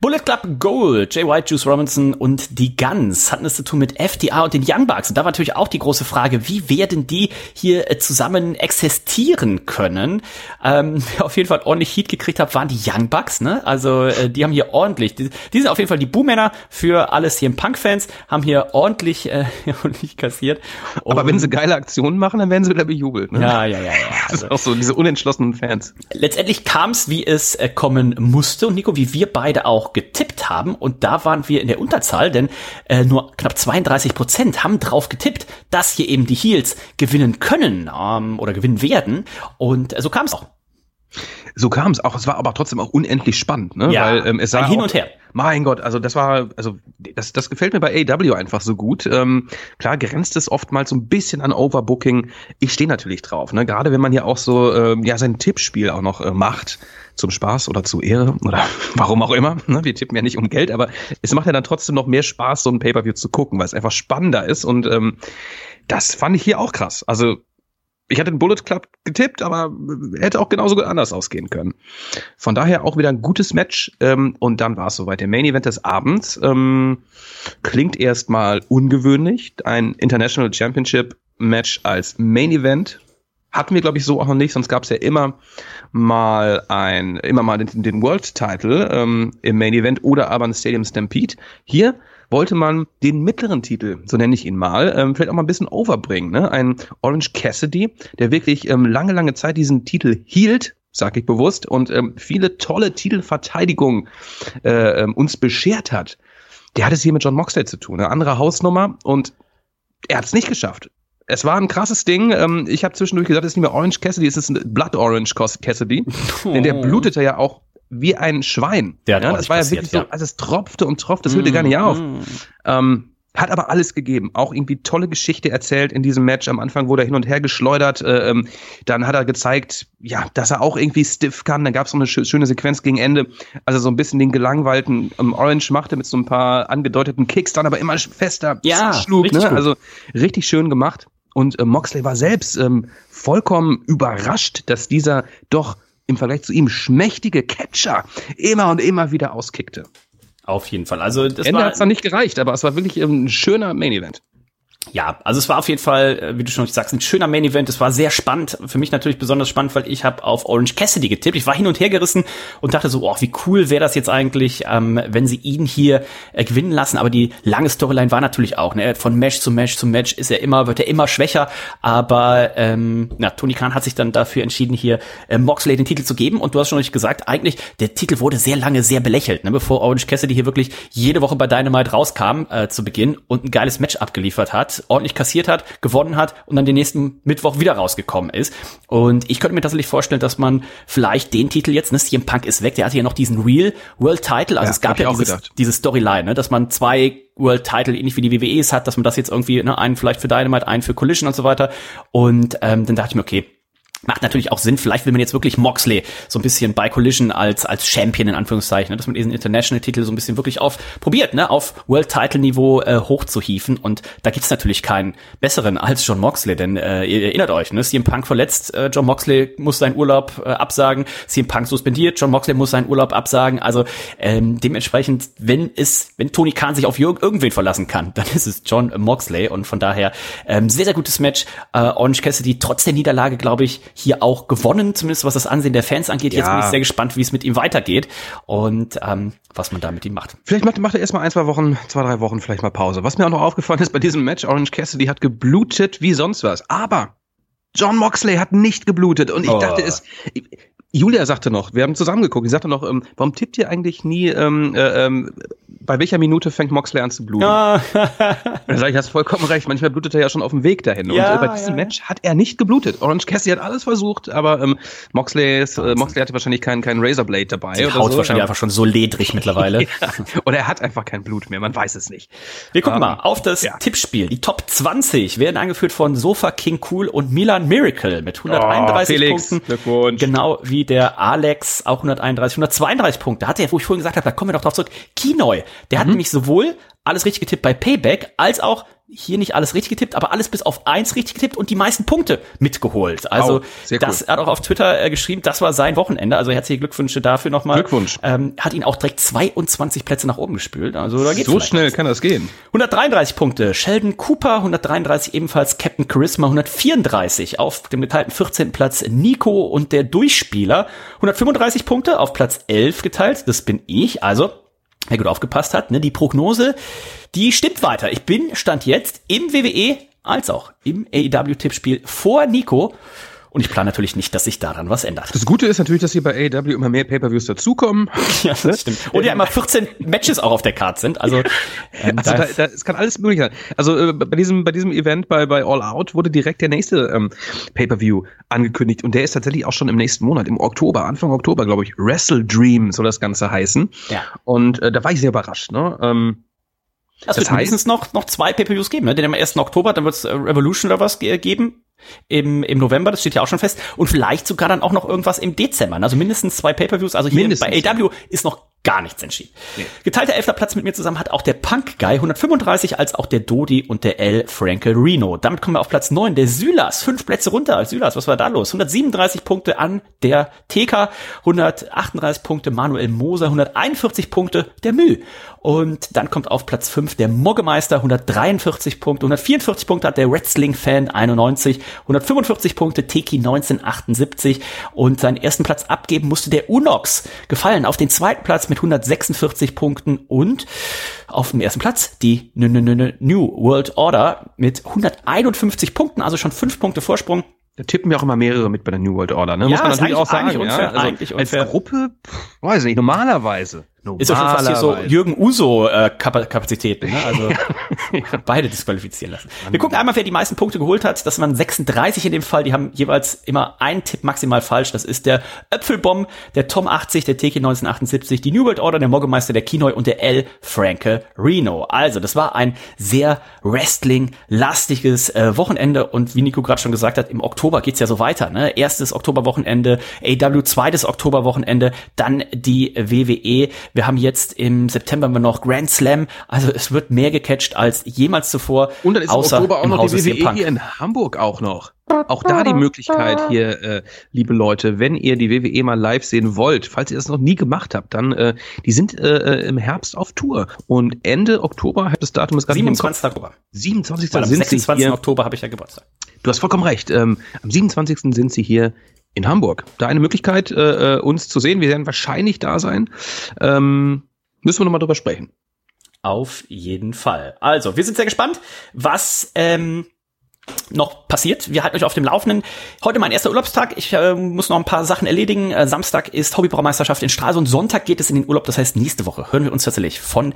Bullet Club Gold, Jay White, Juice Robinson und die Guns hatten es zu tun mit FDA und den Young Bucks. Und da war natürlich auch die große Frage, wie werden die hier äh, zusammen existieren können? Ähm, wer *laughs* auf jeden Fall ordentlich Heat gekriegt hat, waren die Young Bucks. Ne? Also äh, die haben hier ordentlich, die, die sind auf jeden Fall die Boomänner für alles hier im Punk-Fans, haben hier ordentlich, äh, *laughs* ordentlich kassiert. Und Aber wenn sie geile Aktionen machen, dann werden sie wieder bejubelt. Ne? Ja, ja, ja. ja. Also, *laughs* das ist auch so, diese unentschlossenen Fans. Letztendlich kam es, wie es äh, kommen musste. Und Nico, wie wir beide auch auch getippt haben und da waren wir in der Unterzahl, denn äh, nur knapp 32 Prozent haben drauf getippt, dass hier eben die Heels gewinnen können ähm, oder gewinnen werden und äh, so kam es auch. So kam es auch. Es war aber trotzdem auch unendlich spannend, ne? Ja, Weil ähm, es sah hin und her. Mein Gott, also das war, also das, das gefällt mir bei AW einfach so gut. Ähm, klar grenzt es oftmals so ein bisschen an Overbooking. Ich stehe natürlich drauf, ne? Gerade wenn man hier auch so ähm, ja sein Tippspiel auch noch äh, macht zum Spaß oder zu Ehre oder *laughs* warum auch immer. Ne? Wir tippen ja nicht um Geld, aber es macht ja dann trotzdem noch mehr Spaß, so ein Pay-per-View zu gucken, weil es einfach spannender ist und ähm, das fand ich hier auch krass. Also ich hatte den Bullet Club getippt, aber hätte auch genauso gut anders ausgehen können. Von daher auch wieder ein gutes Match. Ähm, und dann war es soweit. Der Main Event des Abends ähm, klingt erstmal ungewöhnlich. Ein International Championship Match als Main Event hatten wir, glaube ich, so auch noch nicht. Sonst gab es ja immer mal ein, immer mal den, den World Title ähm, im Main Event oder aber ein Stadium Stampede. Hier wollte man den mittleren Titel, so nenne ich ihn mal, ähm, vielleicht auch mal ein bisschen overbringen. Ne? Ein Orange Cassidy, der wirklich ähm, lange, lange Zeit diesen Titel hielt, sag ich bewusst, und ähm, viele tolle Titelverteidigungen äh, ähm, uns beschert hat. Der hat es hier mit John Moxley zu tun, eine andere Hausnummer und er hat es nicht geschafft. Es war ein krasses Ding. Ähm, ich habe zwischendurch gesagt, es ist nicht mehr Orange Cassidy, es ist ein Blood Orange Cassidy. Oh. Denn der blutete ja auch wie ein Schwein. Der ja, das war ja wirklich ja. so, also es tropfte und tropfte, das hörte mm, gar nicht auf. Mm. Ähm, hat aber alles gegeben. Auch irgendwie tolle Geschichte erzählt in diesem Match. Am Anfang wurde er hin und her geschleudert. Äh, ähm, dann hat er gezeigt, ja, dass er auch irgendwie stiff kann. Dann gab es noch eine schöne Sequenz gegen Ende. Also so ein bisschen den gelangweilten ähm, Orange machte mit so ein paar angedeuteten Kicks, dann aber immer fester ja, schlug. Ne? Also richtig schön gemacht. Und äh, Moxley war selbst ähm, vollkommen überrascht, dass dieser doch im Vergleich zu ihm schmächtige Catcher immer und immer wieder auskickte. Auf jeden Fall. Also das Ende hat es dann nicht gereicht, aber es war wirklich ähm, ein schöner Main Event. Ja, also es war auf jeden Fall, äh, wie du schon sagst, ein schöner Main Event. Es war sehr spannend. Für mich natürlich besonders spannend, weil ich habe auf Orange Cassidy getippt. Ich war hin und her gerissen und dachte so, oh, wie cool wäre das jetzt eigentlich, ähm, wenn sie ihn hier äh, gewinnen lassen. Aber die lange Storyline war natürlich auch, ne? Von Match zu Match zu Match ist er immer, wird er immer schwächer. Aber ähm, na, Tony Khan hat sich dann dafür entschieden, hier äh, Moxley den Titel zu geben. Und du hast schon richtig gesagt, eigentlich, der Titel wurde sehr lange sehr belächelt, ne? bevor Orange Cassidy hier wirklich jede Woche bei Dynamite rauskam äh, zu Beginn und ein geiles Match abgeliefert hat ordentlich kassiert hat, gewonnen hat und dann den nächsten Mittwoch wieder rausgekommen ist. Und ich könnte mir tatsächlich vorstellen, dass man vielleicht den Titel jetzt, ne, CM Punk ist weg, der hatte ja noch diesen Real World Title, also ja, es gab ja dieses, diese Storyline, ne, dass man zwei World Title ähnlich wie die WWE es hat, dass man das jetzt irgendwie, ne, einen vielleicht für Dynamite, einen für Collision und so weiter. Und ähm, dann dachte ich mir, okay, Macht natürlich auch Sinn. Vielleicht will man jetzt wirklich Moxley so ein bisschen bei Collision als, als Champion in Anführungszeichen, ne, dass man diesen International-Titel so ein bisschen wirklich auf probiert, ne, auf World-Title-Niveau äh, hochzuhieven. Und da gibt's natürlich keinen besseren als John Moxley, denn äh, ihr erinnert euch, ne, CM Punk verletzt, äh, John Moxley muss seinen Urlaub äh, absagen, CM Punk suspendiert, John Moxley muss seinen Urlaub absagen. Also ähm, dementsprechend, wenn es, wenn Tony Khan sich auf irgendwen verlassen kann, *laughs* dann ist es John Moxley. Und von daher ähm, sehr, sehr gutes Match. Äh, Orange Cassidy trotz der Niederlage, glaube ich, hier auch gewonnen, zumindest was das Ansehen der Fans angeht. Ja. Jetzt bin ich sehr gespannt, wie es mit ihm weitergeht und ähm, was man da mit ihm macht. Vielleicht macht, macht er erstmal ein, zwei Wochen, zwei, drei Wochen vielleicht mal Pause. Was mir auch noch aufgefallen ist bei diesem Match, Orange Cassidy hat geblutet wie sonst was. Aber John Moxley hat nicht geblutet und ich oh. dachte es, Julia sagte noch, wir haben zusammengeguckt, die sagte noch, ähm, warum tippt ihr eigentlich nie, ähm, äh, ähm, bei welcher Minute fängt Moxley an zu bluten? Ah. *laughs* da sag ich, hast vollkommen recht, manchmal blutet er ja schon auf dem Weg dahin. Ja, und äh, bei diesem ja, Match hat er nicht geblutet. Orange Cassidy hat alles versucht, aber ähm, Moxley, ist, äh, Moxley hatte wahrscheinlich keinen kein Razorblade dabei. Die Haut so. wahrscheinlich einfach schon so ledrig mittlerweile. *laughs* ja. Oder er hat einfach kein Blut mehr, man weiß es nicht. Wir gucken um, ähm, mal auf das ja. Tippspiel. Die Top 20 werden angeführt von Sofa King Cool und Milan Miracle mit 131 oh, Punkten. Glückwunsch. Genau wie der Alex auch 131, 132 Punkte. Hatte er, wo ich vorhin gesagt habe, da kommen wir doch drauf zurück. Kinoy, der mhm. hat nämlich sowohl alles richtig getippt bei Payback, als auch hier nicht alles richtig getippt, aber alles bis auf eins richtig getippt und die meisten Punkte mitgeholt. Also oh, das cool. er hat auch auf Twitter äh, geschrieben, das war sein Wochenende. Also herzliche Glückwünsche dafür nochmal. Glückwunsch. Ähm, hat ihn auch direkt 22 Plätze nach oben gespült. Also da geht's so schnell was. kann das gehen. 133 Punkte. Sheldon Cooper 133 ebenfalls Captain Charisma 134 auf dem geteilten 14. Platz Nico und der Durchspieler 135 Punkte auf Platz 11 geteilt. Das bin ich. Also wer gut aufgepasst hat, ne, die Prognose, die stimmt weiter. Ich bin Stand jetzt im WWE als auch im AEW-Tippspiel vor Nico. Und ich plane natürlich nicht, dass sich daran was ändert. Das Gute ist natürlich, dass hier bei AEW immer mehr Pay-Per-Views dazukommen. *laughs* ja, das ne? stimmt. Und ja immer 14 Matches auch auf der Karte sind. Also, *laughs* ähm, also da, da, es kann alles möglich sein. Also äh, bei diesem bei diesem Event bei bei All Out wurde direkt der nächste ähm, Pay-Per-View angekündigt und der ist tatsächlich auch schon im nächsten Monat, im Oktober, Anfang Oktober, glaube ich. Wrestle Dream soll das Ganze heißen. Ja. Und äh, da war ich sehr überrascht. Ne? Ähm, also das wird mindestens noch, noch zwei Pay-Per-Views geben, ne? Den am 1. Oktober, dann wird es äh, Revolution oder was geben im, im November, das steht ja auch schon fest. Und vielleicht sogar dann auch noch irgendwas im Dezember. Also mindestens zwei Pay-Per-Views. Also hier mindestens, bei AW ist noch gar nichts entschieden. Nee. Geteilter elfter Platz mit mir zusammen hat auch der Punk Guy 135 als auch der Dodi und der L Frankel Reno. Damit kommen wir auf Platz 9. Der Sylas, fünf Plätze runter. Sylas, was war da los? 137 Punkte an der TK, 138 Punkte Manuel Moser, 141 Punkte der Mü. Und dann kommt auf Platz 5 der Moggemeister, 143 Punkte, 144 Punkte hat der Wrestling-Fan 91, 145 Punkte Teki 1978 und seinen ersten Platz abgeben musste der Unox gefallen auf den zweiten Platz mit 146 Punkten und auf dem ersten Platz die New World Order mit 151 Punkten, also schon fünf Punkte Vorsprung. Da tippen ja auch immer mehrere mit bei der New World Order, ne? Ja, Muss man natürlich auch sagen. eigentlich ja? unfair, Also unfair. Als Gruppe, weiß nicht, normalerweise. Ist ja schon fast hier so. Jürgen Uso äh, ne? Also *laughs* *laughs* beide disqualifizieren lassen. Wir gucken einmal, wer die meisten Punkte geholt hat. Das waren 36 in dem Fall. Die haben jeweils immer einen Tipp maximal falsch. Das ist der Öpfelbomb, der Tom 80, der TK 1978, die New World Order, der Moggemeister, der Kinoi und der L. Franke Reno. Also, das war ein sehr Wrestling-lastiges äh, Wochenende und wie Nico gerade schon gesagt hat, im Oktober geht's ja so weiter. Ne? Erstes Oktoberwochenende, AW zweites Oktoberwochenende, dann die WWE. Wir haben jetzt im September haben wir noch Grand Slam. Also es wird mehr gecatcht als jemals zuvor. Und dann ist im außer Oktober auch im noch Hause die WWE hier in Hamburg auch noch. Auch da die Möglichkeit hier, äh, liebe Leute, wenn ihr die WWE mal live sehen wollt, falls ihr das noch nie gemacht habt, dann, äh, die sind äh, äh, im Herbst auf Tour. Und Ende Oktober, hat das Datum ist gerade nicht im Kopf. 27. Oktober. 27. Weil am sind sie 26. hier. Oktober habe ich ja Geburtstag. Du hast vollkommen recht. Ähm, am 27. sind sie hier in Hamburg. Da eine Möglichkeit, äh, äh, uns zu sehen. Wir werden wahrscheinlich da sein. Ähm, müssen wir nochmal drüber sprechen. Auf jeden Fall. Also, wir sind sehr gespannt, was ähm, noch passiert. Wir halten euch auf dem Laufenden. Heute mein erster Urlaubstag. Ich äh, muss noch ein paar Sachen erledigen. Äh, Samstag ist Hobbybraumeisterschaft in Stralsund. Sonntag geht es in den Urlaub. Das heißt, nächste Woche hören wir uns tatsächlich von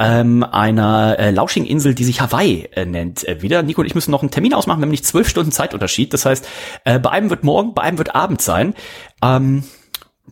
ähm, einer äh, lauschigen Insel, die sich Hawaii äh, nennt, äh, wieder. Nico und ich müssen noch einen Termin ausmachen. Wir haben nicht zwölf Stunden Zeitunterschied. Das heißt, äh, bei einem wird morgen, bei einem wird Abend sein. Ähm,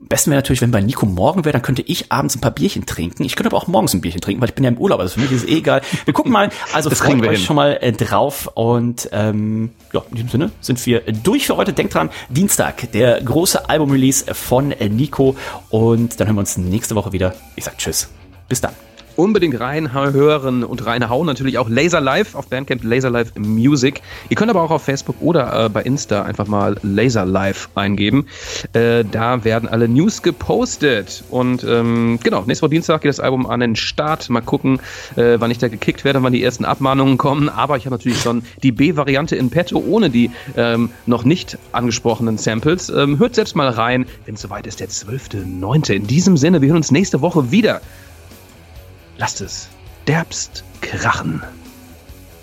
am besten wäre natürlich, wenn bei Nico morgen wäre, dann könnte ich abends ein paar Bierchen trinken. Ich könnte aber auch morgens ein Bierchen trinken, weil ich bin ja im Urlaub. Also für mich ist es eh egal. Wir gucken mal. Also *laughs* Das freut kriegen wir euch hin. schon mal äh, drauf. Und ähm, ja, in diesem Sinne sind wir durch für heute. Denkt dran, Dienstag, der große Album-Release von äh, Nico. Und dann hören wir uns nächste Woche wieder. Ich sag Tschüss. Bis dann. Unbedingt reinhören und reinhauen. Natürlich auch Laser Live auf Bandcamp Laser Live Music. Ihr könnt aber auch auf Facebook oder äh, bei Insta einfach mal Laser Live eingeben. Äh, da werden alle News gepostet. Und ähm, genau, nächste Woche Dienstag geht das Album an den Start. Mal gucken, äh, wann ich da gekickt werde, wann die ersten Abmahnungen kommen. Aber ich habe natürlich schon die B-Variante in petto, ohne die ähm, noch nicht angesprochenen Samples. Ähm, hört selbst mal rein, wenn es soweit ist, der 12.9. In diesem Sinne, wir hören uns nächste Woche wieder. Lasst es derbst krachen.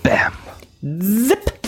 Bam. Zip.